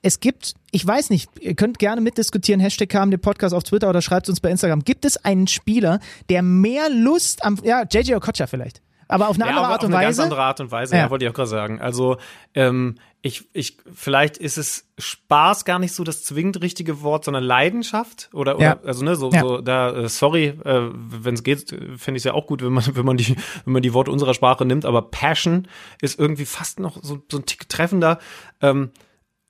es gibt, ich weiß nicht, ihr könnt gerne mitdiskutieren, Hashtag haben den Podcast auf Twitter oder schreibt uns bei Instagram. Gibt es einen Spieler, der mehr Lust am, ja, JJ Okocha vielleicht, aber auf eine andere aber Art auf und eine Weise. ganz andere Art und Weise, Ja. ja, wollte ich auch gerade sagen. Also, ähm, ich, ich, vielleicht ist es Spaß gar nicht so das zwingend richtige Wort, sondern Leidenschaft oder, oder Ja. also ne, so, Ja. so da, äh, sorry, äh, wenn es geht, finde ich es ja auch gut, wenn man, *laughs* wenn man die, wenn man die Worte unserer Sprache nimmt, aber Passion ist irgendwie fast noch so, so ein Tick treffender. Ähm,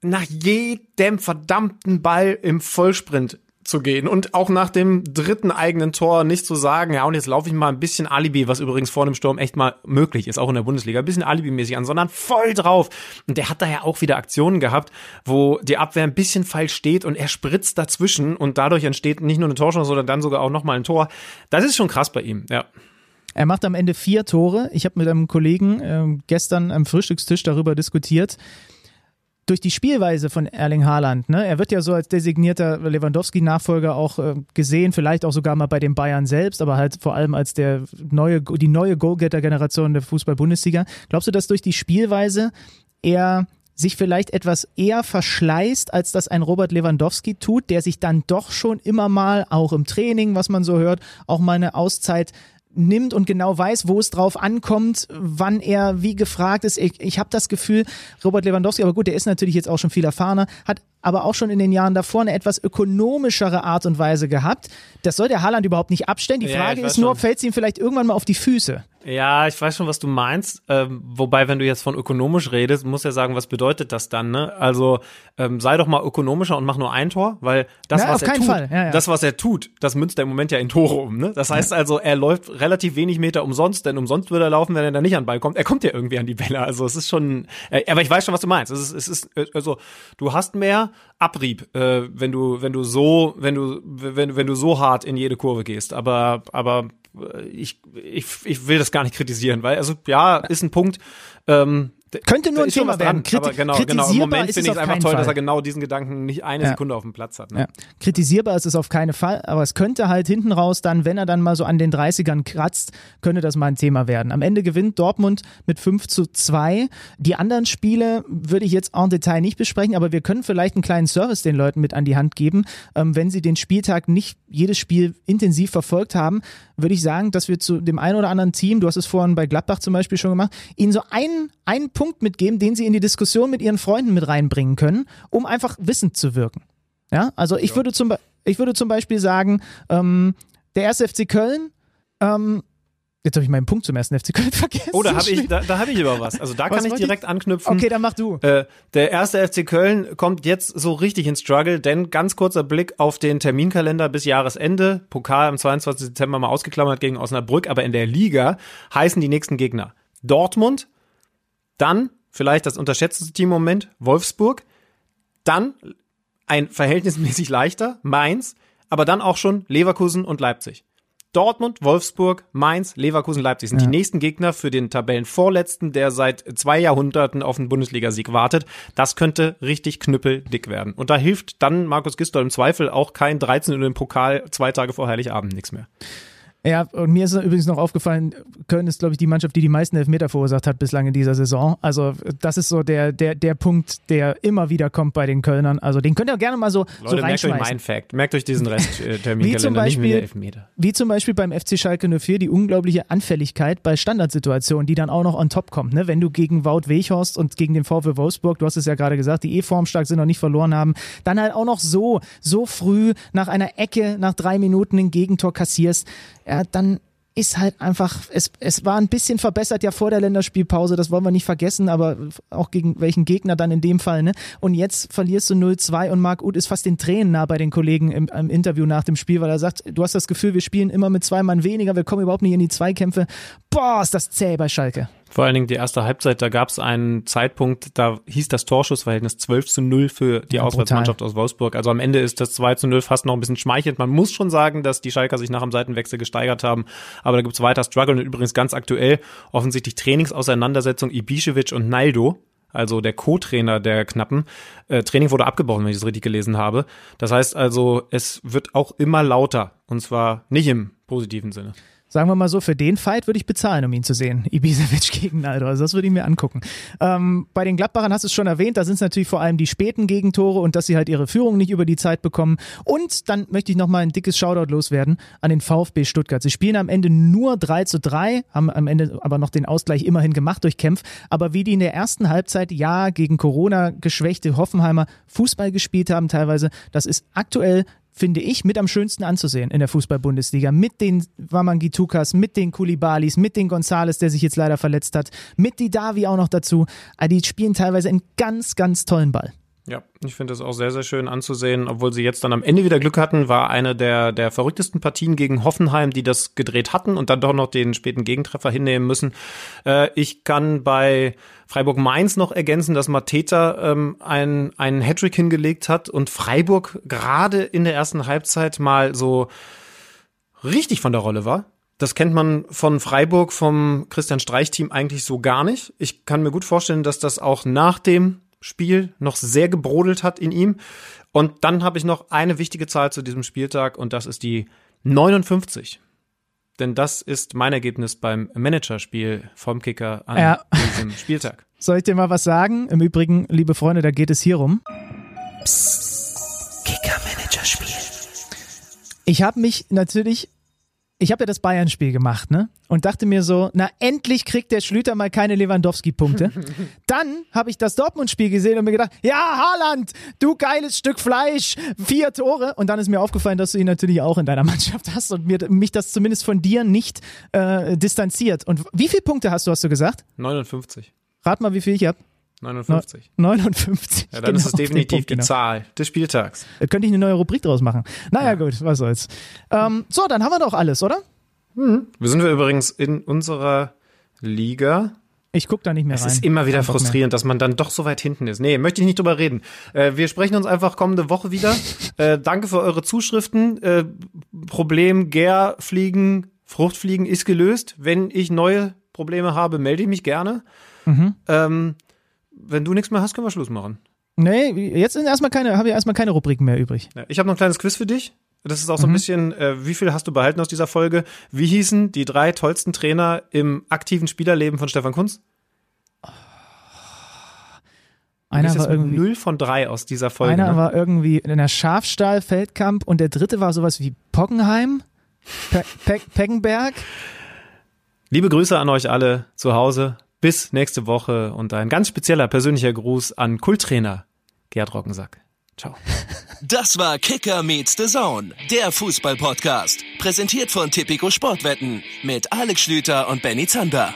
nach jedem verdammten Ball im Vollsprint zu gehen und auch nach dem dritten eigenen Tor nicht zu sagen, ja, und jetzt laufe ich mal ein bisschen Alibi, was übrigens vor dem Sturm echt mal möglich ist, auch in der Bundesliga, ein bisschen Alibi-mäßig an, sondern voll drauf. Und der hat da ja auch wieder Aktionen gehabt, wo die Abwehr ein bisschen falsch steht und er spritzt dazwischen und dadurch entsteht nicht nur eine Torchance, sondern dann sogar auch nochmal ein Tor. Das ist schon krass bei ihm, ja. Er macht am Ende vier Tore. Ich habe mit einem Kollegen ähm, gestern am Frühstückstisch darüber diskutiert. Durch die Spielweise von Erling Haaland, ne? er wird ja so als designierter Lewandowski-Nachfolger auch äh, gesehen, vielleicht auch sogar mal bei den Bayern selbst, aber halt vor allem als der neue, die neue Goalgetter-Generation der Fußball-Bundesliga. Glaubst du, dass durch die Spielweise er sich vielleicht etwas eher verschleißt, als das ein Robert Lewandowski tut, der sich dann doch schon immer mal, auch im Training, was man so hört, auch mal eine Auszeit nimmt und genau weiß, wo es drauf ankommt, wann er wie gefragt ist. Ich, ich habe das Gefühl, Robert Lewandowski, aber gut, der ist natürlich jetzt auch schon viel erfahrener, hat aber auch schon in den Jahren davor eine etwas ökonomischere Art und Weise gehabt. Das soll der Haaland überhaupt nicht abstellen. Die Ja, Frage weiß ist nur, fällt es ihm vielleicht irgendwann mal auf die Füße? Ja, ich weiß schon, was du meinst. Ähm, wobei, wenn du jetzt von ökonomisch redest, muss ja sagen, was bedeutet das dann? Ne? Also ähm, sei doch mal ökonomischer und mach nur ein Tor, weil das, Na, was er tut. Ja, ja. das, was er tut, das münzt er im Moment ja in Tore um. Ne? Das heißt also, er läuft relativ wenig Meter umsonst, denn umsonst würde er laufen, wenn er da nicht an den Ball kommt. Er kommt ja irgendwie an die Bälle. Also es ist schon. Äh, aber ich weiß schon, was du meinst. Es ist, es ist äh, also du hast mehr Abrieb, äh, wenn du wenn du so wenn du wenn wenn du so hart in jede Kurve gehst. Aber aber ich, ich, ich will das gar nicht kritisieren, weil, also ja, ist ein Punkt. Ähm, Könnte nur ein Thema was dran, werden. Kriti aber genau, genau. Im kritisierbar Moment finde es ich es einfach toll, Fall. dass er genau diesen Gedanken nicht eine Ja. Sekunde auf dem Platz hat. Ne? Ja. Kritisierbar ist es auf keinen Fall, aber es könnte halt hinten raus dann, wenn er dann mal so an den 30ern kratzt, könnte das mal ein Thema werden. Am Ende gewinnt Dortmund mit 5 zu 2. Die anderen Spiele würde ich jetzt en Detail nicht besprechen, aber wir können vielleicht einen kleinen Service den Leuten mit an die Hand geben. Ähm, wenn sie den Spieltag nicht jedes Spiel intensiv verfolgt haben, würde ich sagen, dass wir zu dem einen oder anderen Team, du hast es vorhin bei Gladbach zum Beispiel schon gemacht, ihnen so einen, einen Punkt mitgeben, den sie in die Diskussion mit ihren Freunden mit reinbringen können, um einfach wissend zu wirken. Ja, also ich würde zum ich würde zum Beispiel sagen, ähm, der 1. FC Köln ähm, Jetzt habe ich meinen Punkt zum ersten FC Köln *laughs* vergessen. Oh, da habe ich, da, da hab ich über was. Also da was kann ich direkt ich? anknüpfen. Okay, dann mach du. Äh, der erste FC Köln kommt jetzt so richtig ins Struggle, denn ganz kurzer Blick auf den Terminkalender bis Jahresende. Pokal am 22. Dezember mal ausgeklammert gegen Osnabrück, aber in der Liga heißen die nächsten Gegner Dortmund, dann vielleicht das unterschätzte Team im Moment, Wolfsburg, dann ein verhältnismäßig leichter, Mainz, aber dann auch schon Leverkusen und Leipzig. Dortmund, Wolfsburg, Mainz, Leverkusen, Leipzig sind ja. die nächsten Gegner für den Tabellenvorletzten, der seit zwei Jahrhunderten auf einen Bundesligasieg wartet. Das könnte richtig knüppeldick werden. Und da hilft dann Markus Gistol im Zweifel auch kein 13 in den Pokal zwei Tage vor Heiligabend nichts mehr. Ja, und mir ist übrigens noch aufgefallen, Köln ist, glaube ich, die Mannschaft, die die meisten Elfmeter verursacht hat bislang in dieser Saison. Also das ist so der, der, der Punkt, der immer wieder kommt bei den Kölnern. Also den könnt ihr gerne mal so, Leute, so merkt euch mein Fact. Merkt euch diesen Rest-Terminkalender, äh, *laughs* nicht mehr der Elfmeter. Wie zum Beispiel beim FC Schalke 04 die unglaubliche Anfälligkeit bei Standardsituationen, die dann auch noch on top kommt. Ne? Wenn du gegen Wout Weghorst und gegen den VfW Wolfsburg, du hast es ja gerade gesagt, die eh formstark sind, noch nicht verloren haben, dann halt auch noch so, so früh nach einer Ecke, nach drei Minuten ein Gegentor kassierst, ja, dann ist halt einfach, es, es war ein bisschen verbessert ja vor der Länderspielpause, das wollen wir nicht vergessen, aber auch gegen welchen Gegner dann in dem Fall, ne? Und jetzt verlierst du 0-2 und Marc Uth ist fast den Tränen nah bei den Kollegen im, im, Interview nach dem Spiel, weil er sagt, du hast das Gefühl, wir spielen immer mit zwei Mann weniger, wir kommen überhaupt nicht in die Zweikämpfe. Boah, ist das zäh bei Schalke. Vor allen Dingen die erste Halbzeit, da gab es einen Zeitpunkt, da hieß das Torschussverhältnis 12 zu 0 für die ja, Auswärtsmannschaft aus Wolfsburg. Also am Ende ist das 2 zu 0 fast noch ein bisschen schmeichelt. Man muss schon sagen, dass die Schalker sich nach dem Seitenwechsel gesteigert haben. Aber da gibt's weiter Struggle und übrigens ganz aktuell offensichtlich Trainingsauseinandersetzung Ibišević und Naldo also der Co-Trainer der Knappen. Äh, Training wurde abgebrochen, wenn ich es richtig gelesen habe. Das heißt also, es wird auch immer lauter. Und zwar nicht im positiven Sinne sagen wir mal so, für den Fight würde ich bezahlen, um ihn zu sehen. Ibisevic *laughs* gegen Naldo. Also das würde ich mir angucken. Ähm, bei den Gladbachern hast du es schon erwähnt, da sind es natürlich vor allem die späten Gegentore und dass sie halt ihre Führung nicht über die Zeit bekommen. Und dann möchte ich nochmal ein dickes Shoutout loswerden an den VfB Stuttgart. Sie spielen am Ende nur 3 zu 3, haben am Ende aber noch den Ausgleich immerhin gemacht durch Kempf. Aber wie die in der ersten Halbzeit ja gegen Corona geschwächte Hoffenheimer Fußball gespielt haben teilweise, das ist aktuell finde ich, mit am schönsten anzusehen in der Fußball-Bundesliga. Mit den Wamangitukas, mit den Kulibalis, mit den Gonzales, der sich jetzt leider verletzt hat, mit die Davi auch noch dazu. Ah, die spielen teilweise einen ganz, ganz tollen Ball. Ja, ich finde das auch sehr, sehr schön anzusehen. Obwohl sie jetzt dann am Ende wieder Glück hatten, war eine der, der verrücktesten Partien gegen Hoffenheim, die das gedreht hatten und dann doch noch den späten Gegentreffer hinnehmen müssen. Äh, ich kann bei Freiburg-Mainz noch ergänzen, dass Mateta ähm, einen, einen Hattrick hingelegt hat und Freiburg gerade in der ersten Halbzeit mal so richtig von der Rolle war. Das kennt man von Freiburg, vom Christian Streich-Team eigentlich so gar nicht. Ich kann mir gut vorstellen, dass das auch nach dem Spiel noch sehr gebrodelt hat in ihm. Und dann habe ich noch eine wichtige Zahl zu diesem Spieltag und das ist die 59. Denn das ist mein Ergebnis beim Managerspiel vom Kicker an ja. diesem *laughs* Spieltag. Soll ich dir mal was sagen? Im Übrigen, liebe Freunde, da geht es hier rum. Psst, Kicker-Managerspiel. Ich habe mich natürlich ich habe ja das Bayern-Spiel gemacht, ne? Und dachte mir so, na endlich kriegt der Schlüter mal keine Lewandowski-Punkte. *laughs* Dann habe ich das Dortmund-Spiel gesehen und mir gedacht, ja, Haaland, du geiles Stück Fleisch, vier Tore. Und dann ist mir aufgefallen, dass du ihn natürlich auch in deiner *laughs* Mannschaft hast und mir, mich das zumindest von dir nicht äh, distanziert. Und wie viele Punkte hast du, hast du gesagt? 59. Rat mal, wie viel ich habe. 59. 59. Ja, dann genau, ist es definitiv Punkt, die genau. Zahl des Spieltags. Da könnte ich eine neue Rubrik draus machen. Naja, ja. gut, was soll's. Ähm, so, dann haben wir doch alles, oder? Mhm. Wir sind wir übrigens in unserer Liga. Ich gucke da nicht mehr es rein. Es ist immer wieder frustrierend, dass man dann doch so weit hinten ist. Nee, möchte ich nicht drüber reden. Äh, wir sprechen uns einfach kommende Woche wieder. *laughs* äh, danke für eure Zuschriften. Äh, Problem Gärfliegen, Fruchtfliegen ist gelöst. Wenn ich neue Probleme habe, melde ich mich gerne. Mhm. Ähm, wenn du nichts mehr hast, können wir Schluss machen. Nee, jetzt sind erstmal keine, habe ich erstmal keine Rubriken mehr übrig. Ich habe noch ein kleines Quiz für dich. Das ist auch so ein mhm. bisschen, äh, wie viel hast du behalten aus dieser Folge? Wie hießen die drei tollsten Trainer im aktiven Spielerleben von Stefan Kunz? Einer war irgendwie null von drei aus dieser Folge. Einer ne? war irgendwie in der Schafstall Feldkamp und der dritte war sowas wie Pockenheim, Pe Pe Peckenberg. Liebe Grüße an euch alle zu Hause. Bis nächste Woche und ein ganz spezieller persönlicher Gruß an Kulttrainer Gerd Rockensack. Ciao. *laughs* Das war Kicker meets the Zone, der Fußball-Podcast. Präsentiert von Tipico Sportwetten mit Alex Schlüter und Benny Zander.